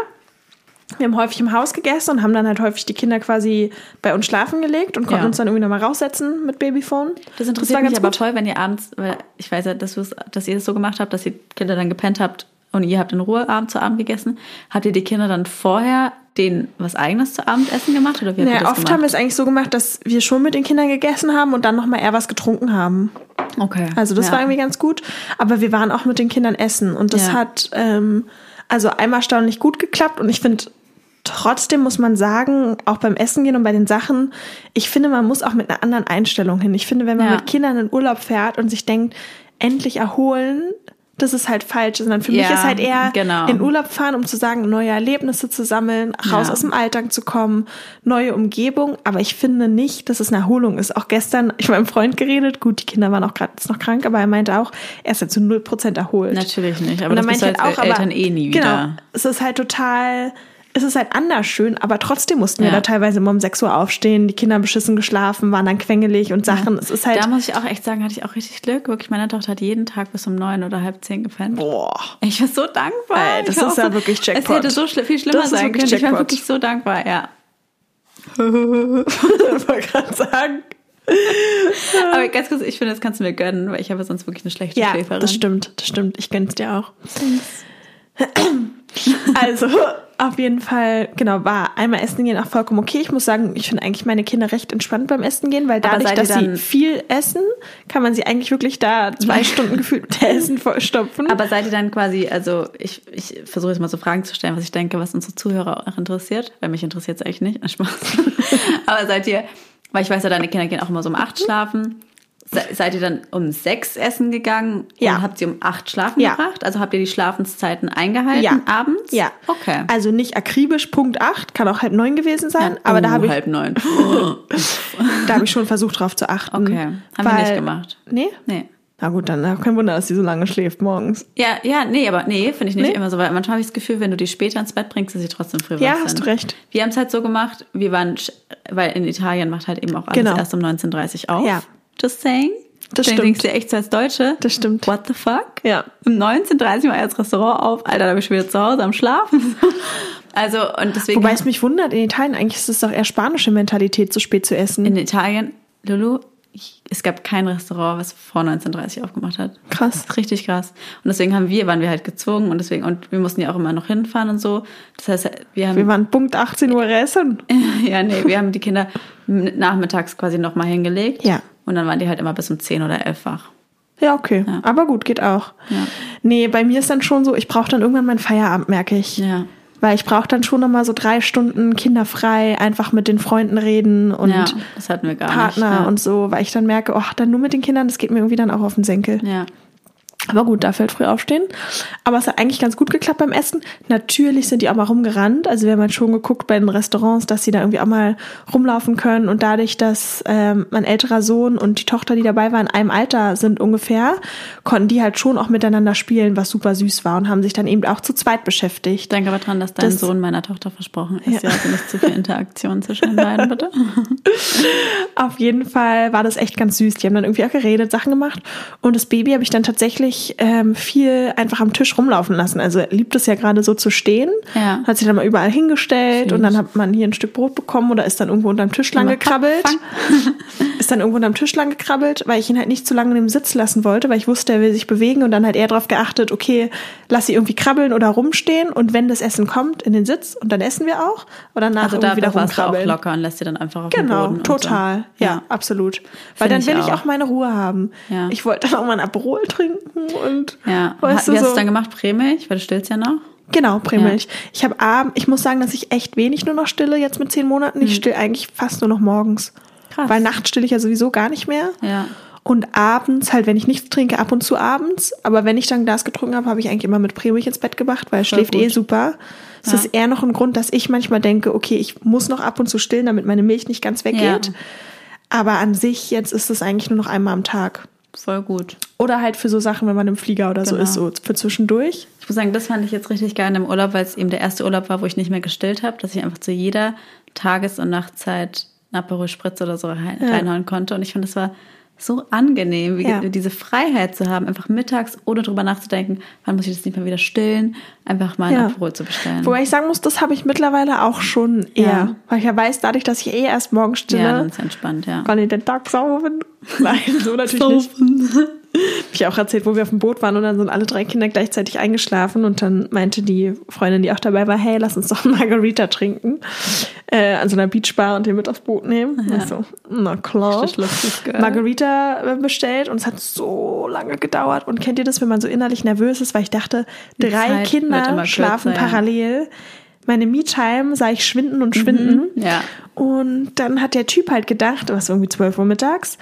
Wir haben häufig im Haus gegessen und haben dann halt häufig die Kinder quasi bei uns schlafen gelegt und konnten Ja. uns dann irgendwie nochmal raussetzen mit Babyphone. Das interessiert war mich ganz aber gut. voll, wenn ihr abends, weil ich weiß ja, dass, dass ihr das so gemacht habt, dass ihr Kinder dann gepennt habt und ihr habt in Ruhe Abend zu Abend gegessen. Habt ihr die Kinder dann vorher denen was eigenes zu Abendessen gemacht oder wie Naja, das oft gemacht? haben wir es eigentlich so gemacht, dass wir schon mit den Kindern gegessen haben und dann nochmal eher was getrunken haben. okay. Also das ja. war irgendwie ganz gut. Aber wir waren auch mit den Kindern essen und das Ja. hat ähm, also einmal erstaunlich gut geklappt und ich finde trotzdem muss man sagen, auch beim Essen gehen und bei den Sachen, ich finde, man muss auch mit einer anderen Einstellung hin. Ich finde, wenn man Ja. mit Kindern in Urlaub fährt und sich denkt, endlich erholen, das ist halt falsch. Sondern für mich Ja, ist halt eher genau. in Urlaub fahren, um zu sagen, neue Erlebnisse zu sammeln, raus Ja. aus dem Alltag zu kommen, neue Umgebung. Aber ich finde nicht, dass es eine Erholung ist. Auch gestern, ich mit meinem Freund geredet, gut, die Kinder waren auch gerade noch krank, aber er meinte auch, er ist ja zu 0% erholt. Natürlich nicht, aber Und das dann bist meinte halt auch, aber Eltern eh nie genau, wieder. es ist halt total, es ist halt anders schön, aber trotzdem mussten wir Ja. da teilweise immer um 6 Uhr aufstehen, die Kinder haben beschissen geschlafen, waren dann quengelig und Sachen. Es ist halt, Da muss ich auch echt sagen, hatte ich auch richtig Glück. Wirklich, meine Tochter hat jeden Tag bis um neun oder halb zehn gepennt. boah. Ich war so dankbar. Ey, das Ich ist ja so, wirklich Es Jackpot. hätte so schli- viel schlimmer sein können. Ich war Jackpot. wirklich so dankbar, ja. ich wollte gerade sagen. Aber ganz kurz, ich finde, das kannst du mir gönnen, weil ich habe sonst wirklich eine schlechte Ja, Schläferin. das stimmt, das stimmt. Ich gönn's dir auch. Also, auf jeden Fall, genau, war einmal essen gehen auch vollkommen okay. Ich muss sagen, ich finde eigentlich meine Kinder recht entspannt beim Essen gehen, weil dadurch, dass sie viel essen, kann man sie eigentlich wirklich da zwei Stunden gefühlt mit Essen vollstopfen. Aber seid ihr dann quasi, also ich, ich versuche jetzt mal so Fragen zu stellen, was ich denke, was unsere Zuhörer auch interessiert, weil mich interessiert es eigentlich nicht. Spaß. Aber seid ihr, weil ich weiß ja, deine Kinder gehen auch immer so um acht schlafen. Se, seid ihr dann um sechs essen gegangen Ja. und habt sie um acht schlafen Ja. gebracht? Also habt ihr die Schlafenszeiten eingehalten Ja. abends? Ja. Okay. Also nicht akribisch Punkt 8, kann auch halb neun gewesen sein, Ja. aber da Oh, habe ich, halb neun. da habe ich schon versucht drauf zu achten. Okay. Haben wir nicht gemacht. Nee? Nee. Na gut, dann kein Wunder, dass sie so lange schläft morgens. Ja, ja, nee, aber nee, finde ich nicht Nee? immer so, weil manchmal habe ich das Gefühl, wenn du die später ins Bett bringst, dass sie trotzdem früh Ja, wach hast sind. du recht. Wir haben es halt so gemacht, wir waren, weil in Italien macht halt eben auch alles Genau. erst um 19.30 Uhr auf. Ja. Just saying. Das Dann stimmt. denkst du dir echt so als Deutsche, Das stimmt. what the fuck? Ja. Um 19.30 Uhr war das Restaurant auf, Alter, da bin ich wieder zu Hause am Schlafen. Also, und deswegen. Wobei es mich wundert, in Italien eigentlich ist es doch eher spanische Mentalität, so spät zu essen. in Italien, Lulu, ich, es gab kein Restaurant, was vor 1930 aufgemacht hat. Krass. Richtig krass. Und deswegen haben wir, waren wir halt gezwungen und deswegen, und wir mussten ja auch immer noch hinfahren und so. Das heißt, wir haben, Wir waren Punkt 18 Uhr essen. ja, nee, wir haben die Kinder nachmittags quasi nochmal hingelegt. Ja. Und dann waren die halt immer bis um 10 oder 11 wach. Ja, okay. Ja. Aber gut, geht auch. Ja. Nee, bei mir ist dann schon so, ich brauche dann irgendwann meinen Feierabend, merke ich. Ja. Weil ich brauche dann schon nochmal so drei Stunden kinderfrei, einfach mit den Freunden reden und ja, Partner nicht. Ja. und so, weil ich dann merke, oh, dann nur mit den Kindern, das geht mir irgendwie dann auch auf den Senkel. ja. Aber gut, da fällt früh aufstehen. Aber es hat eigentlich ganz gut geklappt beim Essen. Natürlich sind die auch mal rumgerannt. Also wir haben halt schon geguckt bei den Restaurants, dass sie da irgendwie auch mal rumlaufen können. Und dadurch, dass ähm, mein älterer Sohn und die Tochter, die dabei waren, in einem Alter sind ungefähr, konnten die halt schon auch miteinander spielen, was super süß war und haben sich dann eben auch zu zweit beschäftigt. Ich denke aber dran, dass dein Das- Sohn meiner Tochter versprochen ist. Ja. Ja, also nicht zu viel Interaktion zwischen den beiden, bitte. Auf jeden Fall war das echt ganz süß. Die haben dann irgendwie auch geredet, Sachen gemacht. Und das Baby habe ich dann tatsächlich wirklich ähm, viel einfach am Tisch rumlaufen lassen. Also er liebt es ja gerade so zu stehen. Ja. Hat sich dann mal überall hingestellt und dann hat man hier ein Stück Brot bekommen oder ist dann irgendwo unterm Tisch lang gekrabbelt. ist dann irgendwo unterm Tisch lang gekrabbelt, weil ich ihn halt nicht zu lange in dem Sitz lassen wollte, weil ich wusste, er will sich bewegen und dann hat er darauf geachtet, okay, lass sie irgendwie krabbeln oder rumstehen und wenn das Essen kommt, in den Sitz und dann essen wir auch und danach Also da, wieder da warst du auch locker und lässt sie dann einfach auf den Genau, Boden. und total. So. Ja, absolut. Weil dann ich will ich auch. auch meine Ruhe haben. Ja. Ich wollte dann auch mal ein Aperol trinken und Ja. weißt Wie du hast du so. es dann gemacht? Prämilch? Weil du stillst ja noch. Genau, Prämilch. Ich habe abend, ich muss sagen, dass ich echt wenig nur noch stille jetzt mit zehn Monaten. Ich still eigentlich fast nur noch morgens. Mhm. Krass. Weil nachts stille ich ja sowieso gar nicht mehr. Ja. Und abends, halt, wenn ich nichts trinke, ab und zu abends. Aber wenn ich dann ein Glas getrunken habe, habe ich eigentlich immer mit Prämilch ins Bett gemacht, weil er schläft gut. eh super. Es Ja. ist eher noch ein Grund, dass ich manchmal denke, okay, ich muss noch ab und zu stillen, damit meine Milch nicht ganz weggeht. Ja. Aber an sich jetzt ist es eigentlich nur noch einmal am Tag. Voll gut. Oder halt für so Sachen, wenn man im Flieger oder so Genau. ist, so für zwischendurch. Ich muss sagen, das fand ich jetzt richtig geil im Urlaub, weil es eben der erste Urlaub war, wo ich nicht mehr gestillt habe, dass ich einfach zu jeder Tages- und Nachtzeit ein Aperol Spritz oder so rein, reinhauen konnte. Und ich fand, das war so angenehm, wie, Ja. diese Freiheit zu haben, einfach mittags, ohne drüber nachzudenken, wann muss ich das nicht mal wieder stillen, einfach mal ein Ja. Aperol zu bestellen. Wobei ich sagen muss, das habe ich mittlerweile auch schon eher. Ja. Weil ich ja weiß, dadurch, dass ich eh erst morgen stille, ja, dann ist entspannt, ja. kann ich den Tag saufen. Nein, so natürlich nicht. Hab ich auch erzählt, wo wir auf dem Boot waren und dann sind alle drei Kinder gleichzeitig eingeschlafen und dann meinte die Freundin, die auch dabei war, hey, lass uns doch einen Margarita trinken äh, an so einer Beachbar und den mit aufs Boot nehmen. Und ich so, na klar. Margarita äh, bestellt und es hat so lange gedauert. Und kennt ihr das, wenn man so innerlich nervös ist, weil ich dachte, Die drei Zeit Kinder schlafen kürzer, ja. parallel. Meine Me-Time sah ich schwinden und schwinden. Ja. Und dann hat der Typ halt gedacht, was irgendwie 12 Uhr mittags,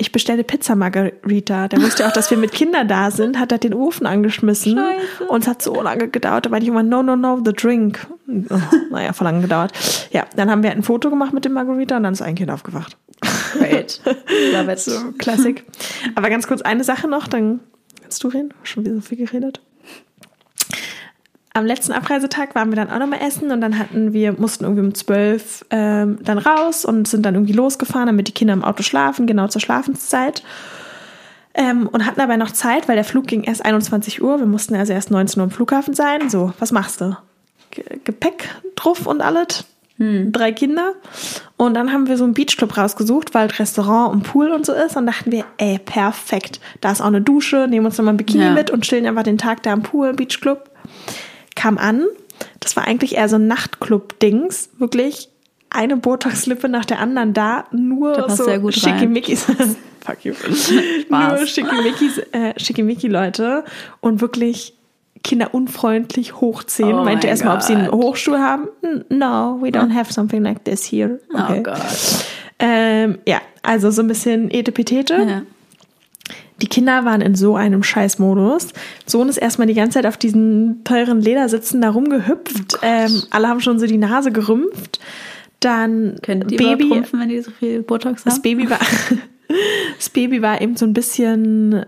ich bestelle Pizza Margarita. Der wusste auch, dass wir mit Kindern da sind, hat halt den Ofen angeschmissen. Scheiße. Und es hat so lange gedauert. Da meinte ich immer, no, no, no, the drink. Oh, naja, voll lange gedauert. Ja, dann haben wir ein Foto gemacht mit dem Margarita und dann ist ein Kind aufgewacht. Great. Love it. So, Klassik. Aber ganz kurz eine Sache noch, dann kannst du reden. Schon wieder so viel geredet. Am letzten Abreisetag waren wir dann auch nochmal essen und dann hatten wir, mussten irgendwie um zwölf ähm, dann raus und sind dann irgendwie losgefahren, damit die Kinder im Auto schlafen, genau zur Schlafenszeit. Ähm, und hatten aber noch Zeit, weil der Flug ging erst 21 Uhr. Wir mussten also erst 19 Uhr am Flughafen sein. So, was machst du? Ge Gepäck drauf und alles. Drei Kinder. Und dann haben wir so einen Beachclub rausgesucht, weil Restaurant und Pool und so ist. Und dachten wir, ey, perfekt. Da ist auch eine Dusche, nehmen uns nochmal ein Bikini Ja. mit und chillen einfach den Tag da am Pool, Beachclub. Kam an. Das war eigentlich eher so ein Nachtclub-Dings. Wirklich eine Botox-Lippe nach der anderen da. Nur Da so schickimickis. Fuck you. Nur schickimickis, äh, schickimicki-Leute. Und wirklich kinderunfreundlich hochziehen. Oh Meinte mein erstmal, ob sie einen. Hochstuhl haben. "N- No, we don't have something like this here. Okay. Oh Gott. Ähm, ja, also so ein bisschen Etepetete. Ja. Die Kinder waren in so einem Scheißmodus. Sohn ist erstmal die ganze Zeit auf diesen teuren Ledersitzen da rumgehüpft. ähm, alle haben schon so die Nase gerümpft. Dann Könnt ihr Baby, wenn die so viel Botox das haben? Baby war, das Baby war eben so ein bisschen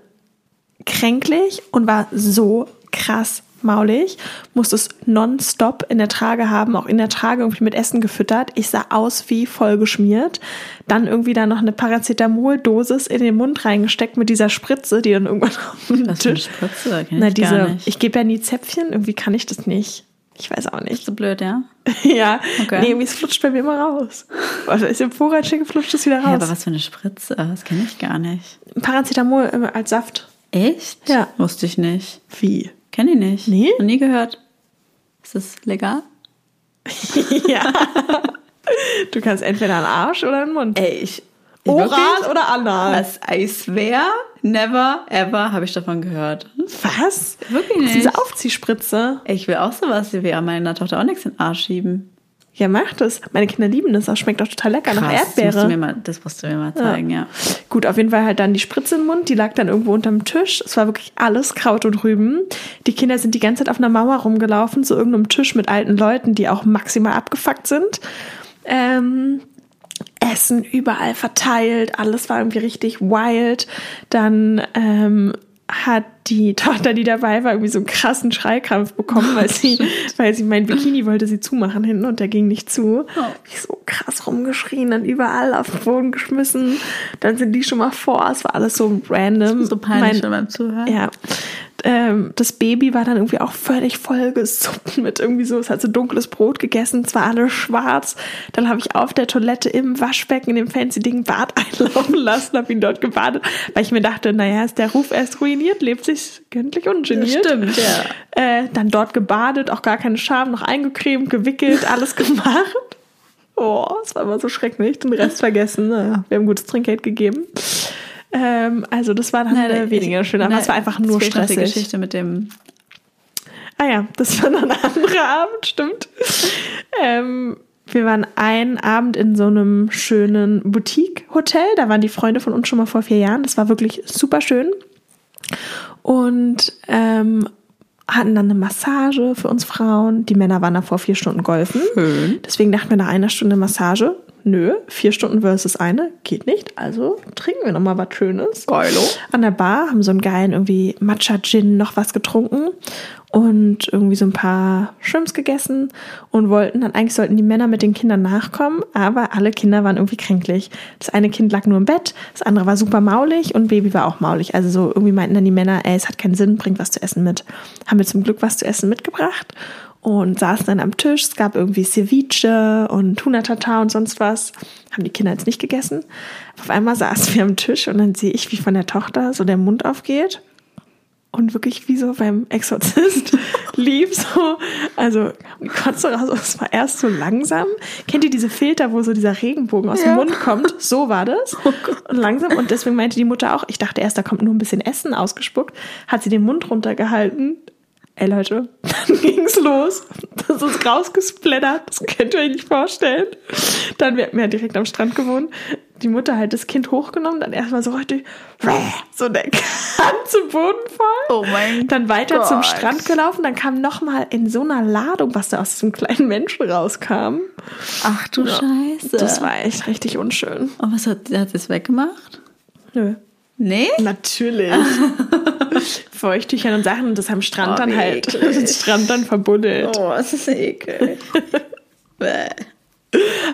kränklich und war so krass maulig, musste es nonstop in der Trage haben, auch in der Trage irgendwie mit Essen gefüttert. Ich sah aus wie vollgeschmiert. Dann irgendwie da noch eine Paracetamol-Dosis in den Mund reingesteckt mit dieser Spritze, die dann irgendwann auf dem Was für eine Tisch. Spritze? Kenn Na, ich gar diese, nicht. ich gebe ja nie Zäpfchen, irgendwie kann ich das nicht. Ich weiß auch nicht. so blöd, ja? ja, Okay. nee, irgendwie es flutscht bei mir immer raus. Also ist im Vorrat schicke, flutscht es wieder raus. Ja, aber was für eine Spritze? Das kenne ich gar nicht. Paracetamol äh, als Saft. Echt? Ja. Wusste ich nicht. Wie? Kenne ich nicht. Nee? Noch nie gehört. Ist das legal? ja. Du kannst entweder einen Arsch oder einen Mund. Ey, ich. Oral Wirklich? oder anal? Was? I swear, never ever habe ich davon gehört. Was? Wirklich nicht. Diese Aufziehspritze. Ey, Ich will auch sowas wie meiner Tochter auch nichts in den Arsch schieben. Ja, mach das. Meine Kinder lieben das. Das schmeckt auch total lecker nach Krass, Das musst, du Erdbeere. mir mal, das musst du mir mal zeigen, ja. Gut, auf jeden Fall halt dann die Spritze im Mund. Die lag dann irgendwo unterm Tisch. Es war wirklich alles Kraut und Rüben. Die Kinder sind die ganze Zeit auf einer Mauer rumgelaufen, zu irgendeinem Tisch mit alten Leuten, die auch maximal abgefuckt sind. Ähm, Essen überall verteilt. Alles war irgendwie richtig wild. Dann ähm, hat die Tochter, die dabei war, irgendwie so einen krassen Schreikrampf bekommen, weil sie, weil sie mein Bikini wollte sie zumachen hinten und der ging nicht zu. Oh. Ich so krass rumgeschrien, dann überall auf den Boden geschmissen. Dann sind die schon mal vor. Es war alles so random. Das ist so peinlich mein, beim Zuhören. Ja ähm, das Baby war dann irgendwie auch völlig vollgesuppt mit irgendwie so, es hat so dunkles Brot gegessen, es war alles schwarz. Dann habe ich auf der Toilette im Waschbecken in dem fancy Ding Bad einlaufen lassen, habe ihn dort gebadet, weil ich mir dachte, naja, ist der Ruf erst ruiniert, lebt sich gönntlich ungeniert. Das stimmt, ja. Äh, dann dort gebadet, auch gar keine Scham, noch eingecremt, gewickelt, alles gemacht. Oh, es war immer so schrecklich, den Rest vergessen. Naja, wir haben gutes Trinkgeld gegeben. Ähm, also das war dann na, äh, weniger schön, aber es war einfach nur stressig. Die Geschichte mit dem. Ah ja, das war dann ein anderer Abend, stimmt. ähm, wir waren einen Abend in so einem schönen Boutique-Hotel. Da waren die Freunde von uns schon mal vor vier Jahren. Das war wirklich super schön. Und ähm, hatten dann eine Massage für uns Frauen. Die Männer waren da vor vier Stunden golfen. Schön. Deswegen dachten wir nach einer Stunde Massage, nö, vier Stunden versus eine, geht nicht. Also trinken wir nochmal was Schönes. Geilo. An der Bar haben so einen geilen irgendwie Matcha-Gin noch was getrunken und irgendwie so ein paar Shrimps gegessen und wollten dann, eigentlich sollten die Männer mit den Kindern nachkommen, aber alle Kinder waren irgendwie kränklich. Das eine Kind lag nur im Bett, das andere war super maulig und Baby war auch maulig. Also so irgendwie meinten dann die Männer, ey, es hat keinen Sinn, bringt was zu essen mit. Haben wir zum Glück was zu essen mitgebracht und saßen dann am Tisch. Es gab irgendwie Ceviche und Tuna-Tata und sonst was. Haben die Kinder jetzt nicht gegessen. Auf einmal saßen wir am Tisch und dann sehe ich, wie von der Tochter so der Mund aufgeht und wirklich wie so beim Exorzist lief so, also Kotze raus, es war erst so langsam. Kennt ihr diese Filter, wo so dieser Regenbogen aus ja. dem Mund kommt? So war das. Oh und langsam und deswegen meinte die Mutter auch, ich dachte erst, da kommt nur ein bisschen Essen ausgespuckt, hat sie den Mund runtergehalten. Ey Leute, dann ging's los. Das ist rausgesplattert. Das könnt ihr euch nicht vorstellen. Dann, wir hatten ja direkt am Strand gewohnt die Mutter halt das Kind hochgenommen, dann erstmal so richtig so der ganze Boden voll. Oh mein Dann weiter Gott. zum Strand gelaufen, dann kam nochmal in so einer Ladung, was da aus diesem kleinen Menschen rauskam. Ach du ja. Scheiße. Das war echt richtig unschön. Und was hat, hat das weggemacht? Nö. Nee? Natürlich. Feuchttüchern und Sachen und das am Strand oh, dann halt, den Strand dann verbuddelt. Oh, das ist ekel.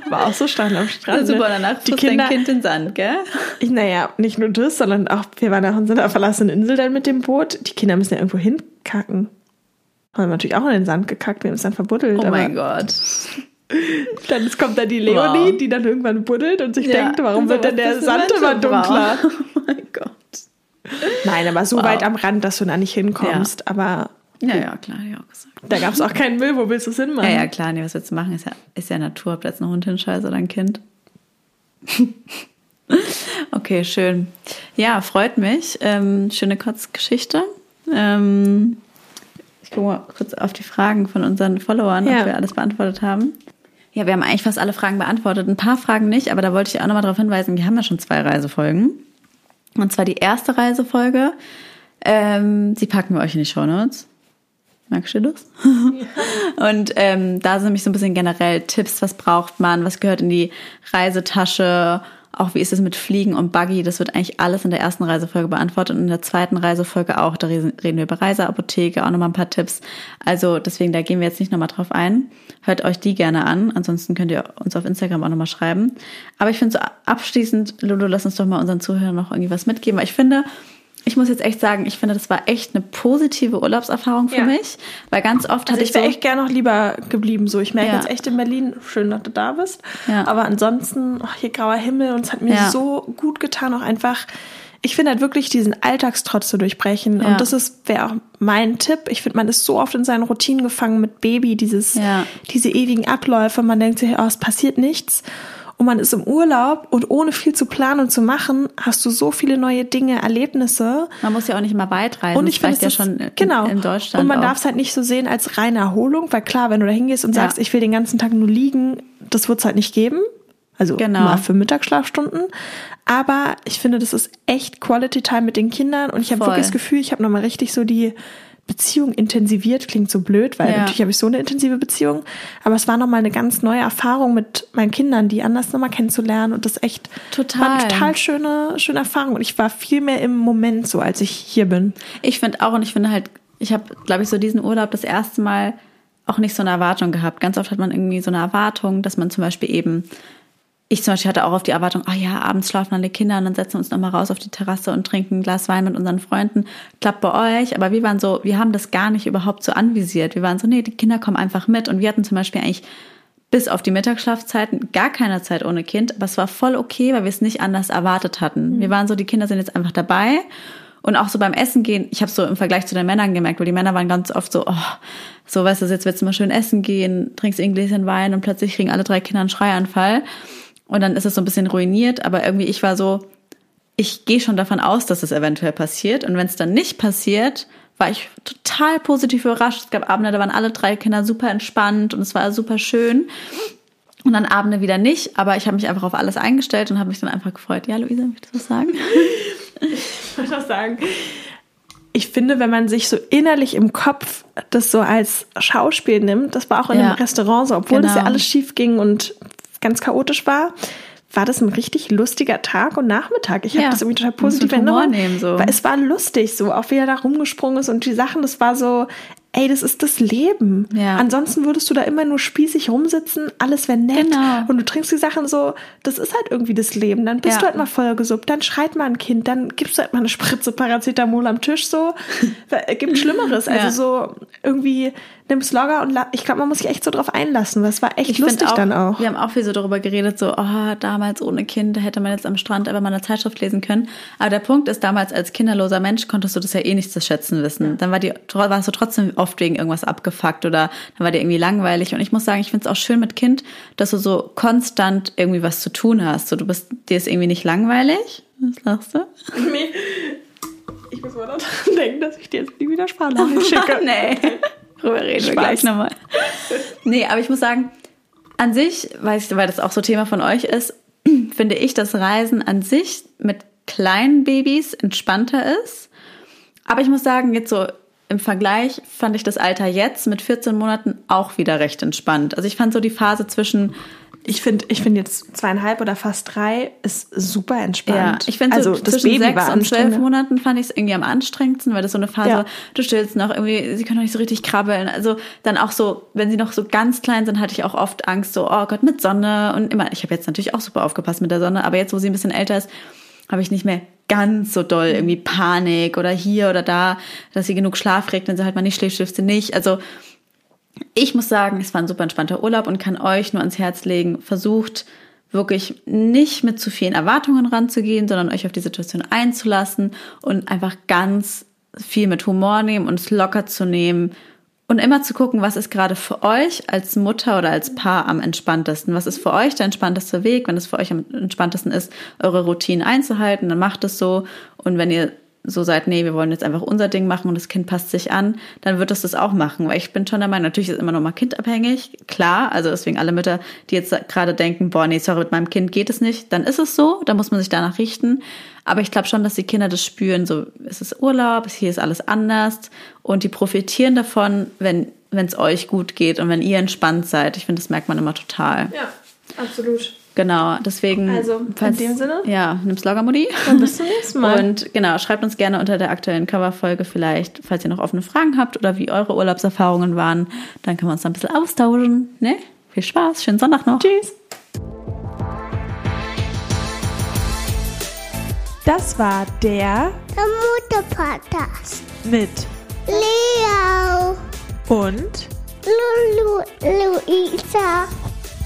War auch so stark am Strand. Also, super, danach die Kinder, dein Kind in den Sand, gell? Ich, naja, nicht nur das, sondern auch, wir waren so einer verlassenen Insel dann mit dem Boot. Die Kinder müssen ja irgendwo hinkacken. Haben natürlich auch in den Sand gekackt, wir haben es dann verbuddelt. Oh mein Gott. Dann kommt da die Leonie, wow. die dann irgendwann buddelt und sich ja, denkt, warum wird denn der Sand immer dunkler? Oh mein Gott. Nein, aber so wow. weit am Rand, dass du da nicht hinkommst. Ja. Aber ja, ja, klar, ja auch gesagt. Da gab es auch keinen Müll, wo willst du es hinmachen? Ja, ja, klar, nee, was willst du machen? Ist ja, ist ja Natur, ob da jetzt ein Hund hinscheißt oder ein Kind. okay, schön. Ja, freut mich. Ähm, schöne Kurzgeschichte. Ähm, ich gucke mal kurz auf die Fragen von unseren Followern, ja. ob wir alles beantwortet haben. Ja, wir haben eigentlich fast alle Fragen beantwortet. Ein paar Fragen nicht, aber da wollte ich auch nochmal darauf hinweisen, wir haben ja schon zwei Reisefolgen. Und zwar die erste Reisefolge. Ähm, die packen wir euch in die Show Notes. Merkst du das? Und ähm, da sind nämlich so ein bisschen generell Tipps, was braucht man, was gehört in die Reisetasche, auch wie ist es mit Fliegen und Buggy, das wird eigentlich alles in der ersten Reisefolge beantwortet und in der zweiten Reisefolge auch. Da reden wir über Reiseapotheke, auch nochmal ein paar Tipps. Also deswegen, da gehen wir jetzt nicht nochmal drauf ein. Hört euch die gerne an. Ansonsten könnt ihr uns auf Instagram auch nochmal schreiben. Aber ich finde so abschließend, Lulu, lass uns doch mal unseren Zuhörern noch irgendwie was mitgeben. Weil ich finde, ich muss jetzt echt sagen, ich finde, das war echt eine positive Urlaubserfahrung für ja. mich, weil ganz oft also hatte ich. Ich wäre so echt gerne noch lieber geblieben. So, ich merke ja. jetzt echt in Berlin, schön, dass du da bist. Ja. Aber ansonsten, oh, hier grauer Himmel und es hat mir so gut getan, auch einfach. Ich finde halt wirklich diesen Alltagstrotz zu durchbrechen. Und das ist, wäre auch mein Tipp. Ich finde, man ist so oft in seinen Routinen gefangen mit Baby, dieses, diese ewigen Abläufe. Man denkt sich, oh, es passiert nichts und man ist im Urlaub und ohne viel zu planen und zu machen, hast du so viele neue Dinge, Erlebnisse. Man muss ja auch nicht mal weit reisen. Und ich finde ja schon in, genau. in Deutschland. Und man darf es halt nicht so sehen als reine Erholung, weil klar, wenn du da hingehst und ja. sagst, ich will den ganzen Tag nur liegen, das wird es halt nicht geben. Also genau. mal für Mittagsschlafstunden. Aber ich finde, das ist echt Quality Time mit den Kindern und ich habe wirklich das Gefühl, ich habe nochmal richtig so die Beziehung intensiviert, klingt so blöd, weil Ja. natürlich habe ich so eine intensive Beziehung, aber es war nochmal eine ganz neue Erfahrung mit meinen Kindern, die anders nochmal kennenzulernen und das echt Total. war eine total schöne, schöne Erfahrung und ich war viel mehr im Moment so, als ich hier bin. Ich finde auch, und ich finde halt, ich habe, glaube ich, so diesen Urlaub das erste Mal auch nicht so eine Erwartung gehabt. Ganz oft hat man irgendwie so eine Erwartung, dass man zum Beispiel eben, ich zum Beispiel hatte auch auf die Erwartung, ah ja, abends schlafen alle Kinder und dann setzen wir uns nochmal raus auf die Terrasse und trinken ein Glas Wein mit unseren Freunden. Klappt bei euch, aber wir waren so, wir haben das gar nicht überhaupt so anvisiert. Wir waren so, nee, die Kinder kommen einfach mit und wir hatten zum Beispiel eigentlich bis auf die Mittagsschlafzeiten gar keine Zeit ohne Kind, aber es war voll okay, weil wir es nicht anders erwartet hatten. Wir waren so, die Kinder sind jetzt einfach dabei und auch so beim Essen gehen, ich habe so im Vergleich zu den Männern gemerkt, weil die Männer waren ganz oft so, oh, so weißt du, jetzt willst du mal schön essen gehen, trinkst ein Gläschen Wein und plötzlich kriegen alle drei Kinder einen Schreianfall und dann ist es so ein bisschen ruiniert, aber irgendwie ich war so, ich gehe schon davon aus, dass es eventuell passiert. Und wenn es dann nicht passiert, war ich total positiv überrascht. Es gab Abende, da waren alle drei Kinder super entspannt und es war super schön. Und dann Abende wieder nicht, aber ich habe mich einfach auf alles eingestellt und habe mich dann einfach gefreut. Ja, Luisa, möchtest du was sagen? Ich würde auch sagen, ich finde, wenn man sich so innerlich im Kopf das so als Schauspiel nimmt, das war auch in Ja. einem Restaurant so, obwohl das ja Genau. alles schief ging und ganz chaotisch war, war das ein richtig lustiger Tag und Nachmittag. Ich habe Ja. das irgendwie total positiv nehmen, so. Weil es war lustig, so auch wie er da rumgesprungen ist und die Sachen, das war so, ey, das ist das Leben. Ja. Ansonsten würdest du da immer nur spießig rumsitzen, alles wäre nett Genau. und du trinkst die Sachen so, das ist halt irgendwie das Leben. Dann bist Ja. du halt mal vollgesuppt, dann schreit mal ein Kind, dann gibst du halt mal eine Spritze Paracetamol am Tisch so. Es gibt Schlimmeres. Also so irgendwie nimm's locker und ich glaube, man muss sich echt so drauf einlassen. es war echt Ich lustig dann auch. Wir haben auch viel so darüber geredet, so, oh, damals ohne Kind, hätte man jetzt am Strand einfach mal eine Zeitschrift lesen können. Aber der Punkt ist, damals als kinderloser Mensch konntest du das ja eh nicht zu schätzen wissen. Dann war die, warst du trotzdem oft wegen irgendwas abgefuckt oder dann war dir irgendwie langweilig. Und ich muss sagen, ich finde es auch schön mit Kind, dass du so konstant irgendwie was zu tun hast. So, du bist, dir ist irgendwie nicht langweilig. Was lachst du? Ich muss mal daran denken, dass ich dir jetzt nie wieder Sprachnachricht schicke. nee. Darüber reden wir Spaß. gleich nochmal. Nee, aber ich muss sagen, an sich, weil, ich, weil das auch so Thema von euch ist, finde ich, dass Reisen an sich mit kleinen Babys entspannter ist. Aber ich muss sagen, jetzt so im Vergleich fand ich das Alter jetzt mit 14 Monaten auch wieder recht entspannt. Also ich fand so die Phase zwischen Ich finde ich find jetzt zweieinhalb oder fast drei ist super Ja, entspannt. ich finde also so zwischen Baby sechs und zwölf. Monaten fand ich es irgendwie am anstrengendsten, weil das so eine Phase, Ja. du stillst noch irgendwie, sie können noch nicht so richtig krabbeln. Also dann auch so, wenn sie noch so ganz klein sind, hatte ich auch oft Angst, so, oh Gott, mit Sonne und immer, ich habe jetzt natürlich auch super aufgepasst mit der Sonne, aber jetzt, wo sie ein bisschen älter ist, habe ich nicht mehr ganz so doll irgendwie Panik oder hier oder da, dass sie genug Schlaf kriegt, wenn sie halt mal nicht schläft, schläft sie nicht. Also ich muss sagen, es war ein super entspannter Urlaub und kann euch nur ans Herz legen, versucht wirklich nicht mit zu vielen Erwartungen ranzugehen, sondern euch auf die Situation einzulassen und einfach ganz viel mit Humor nehmen und es locker zu nehmen und immer zu gucken, was ist gerade für euch als Mutter oder als Paar am entspanntesten. Was ist für euch der entspannteste Weg? Wenn es für euch am entspanntesten ist, eure Routinen einzuhalten, dann macht es so. Und wenn ihr so seid, nee, wir wollen jetzt einfach unser Ding machen und das Kind passt sich an, dann wird es das auch machen. Weil ich bin schon der Meinung, natürlich ist immer noch mal kindabhängig, klar. Also deswegen alle Mütter, die jetzt gerade denken, boah, nee, sorry, mit meinem Kind geht es nicht, dann ist es so, da muss man sich danach richten. Aber ich glaube schon, dass die Kinder das spüren, so, es ist Urlaub, hier ist alles anders und die profitieren davon, wenn wenn es euch gut geht und wenn ihr entspannt seid. Ich finde, das merkt man immer total. Ja, absolut. Genau, deswegen. Also, in dem Sinne? Ja, nimm's locker, Mutti. Dann bis zum nächsten Mal. Und genau, schreibt uns gerne unter der aktuellen Coverfolge vielleicht, falls ihr noch offene Fragen habt oder wie eure Urlaubserfahrungen waren. Dann können wir uns da ein bisschen austauschen. Ne? Viel Spaß, schönen Sonntag noch. Tschüss. Das war der Der Mutter-Podcast. mit Leo, und Lulu, Luisa.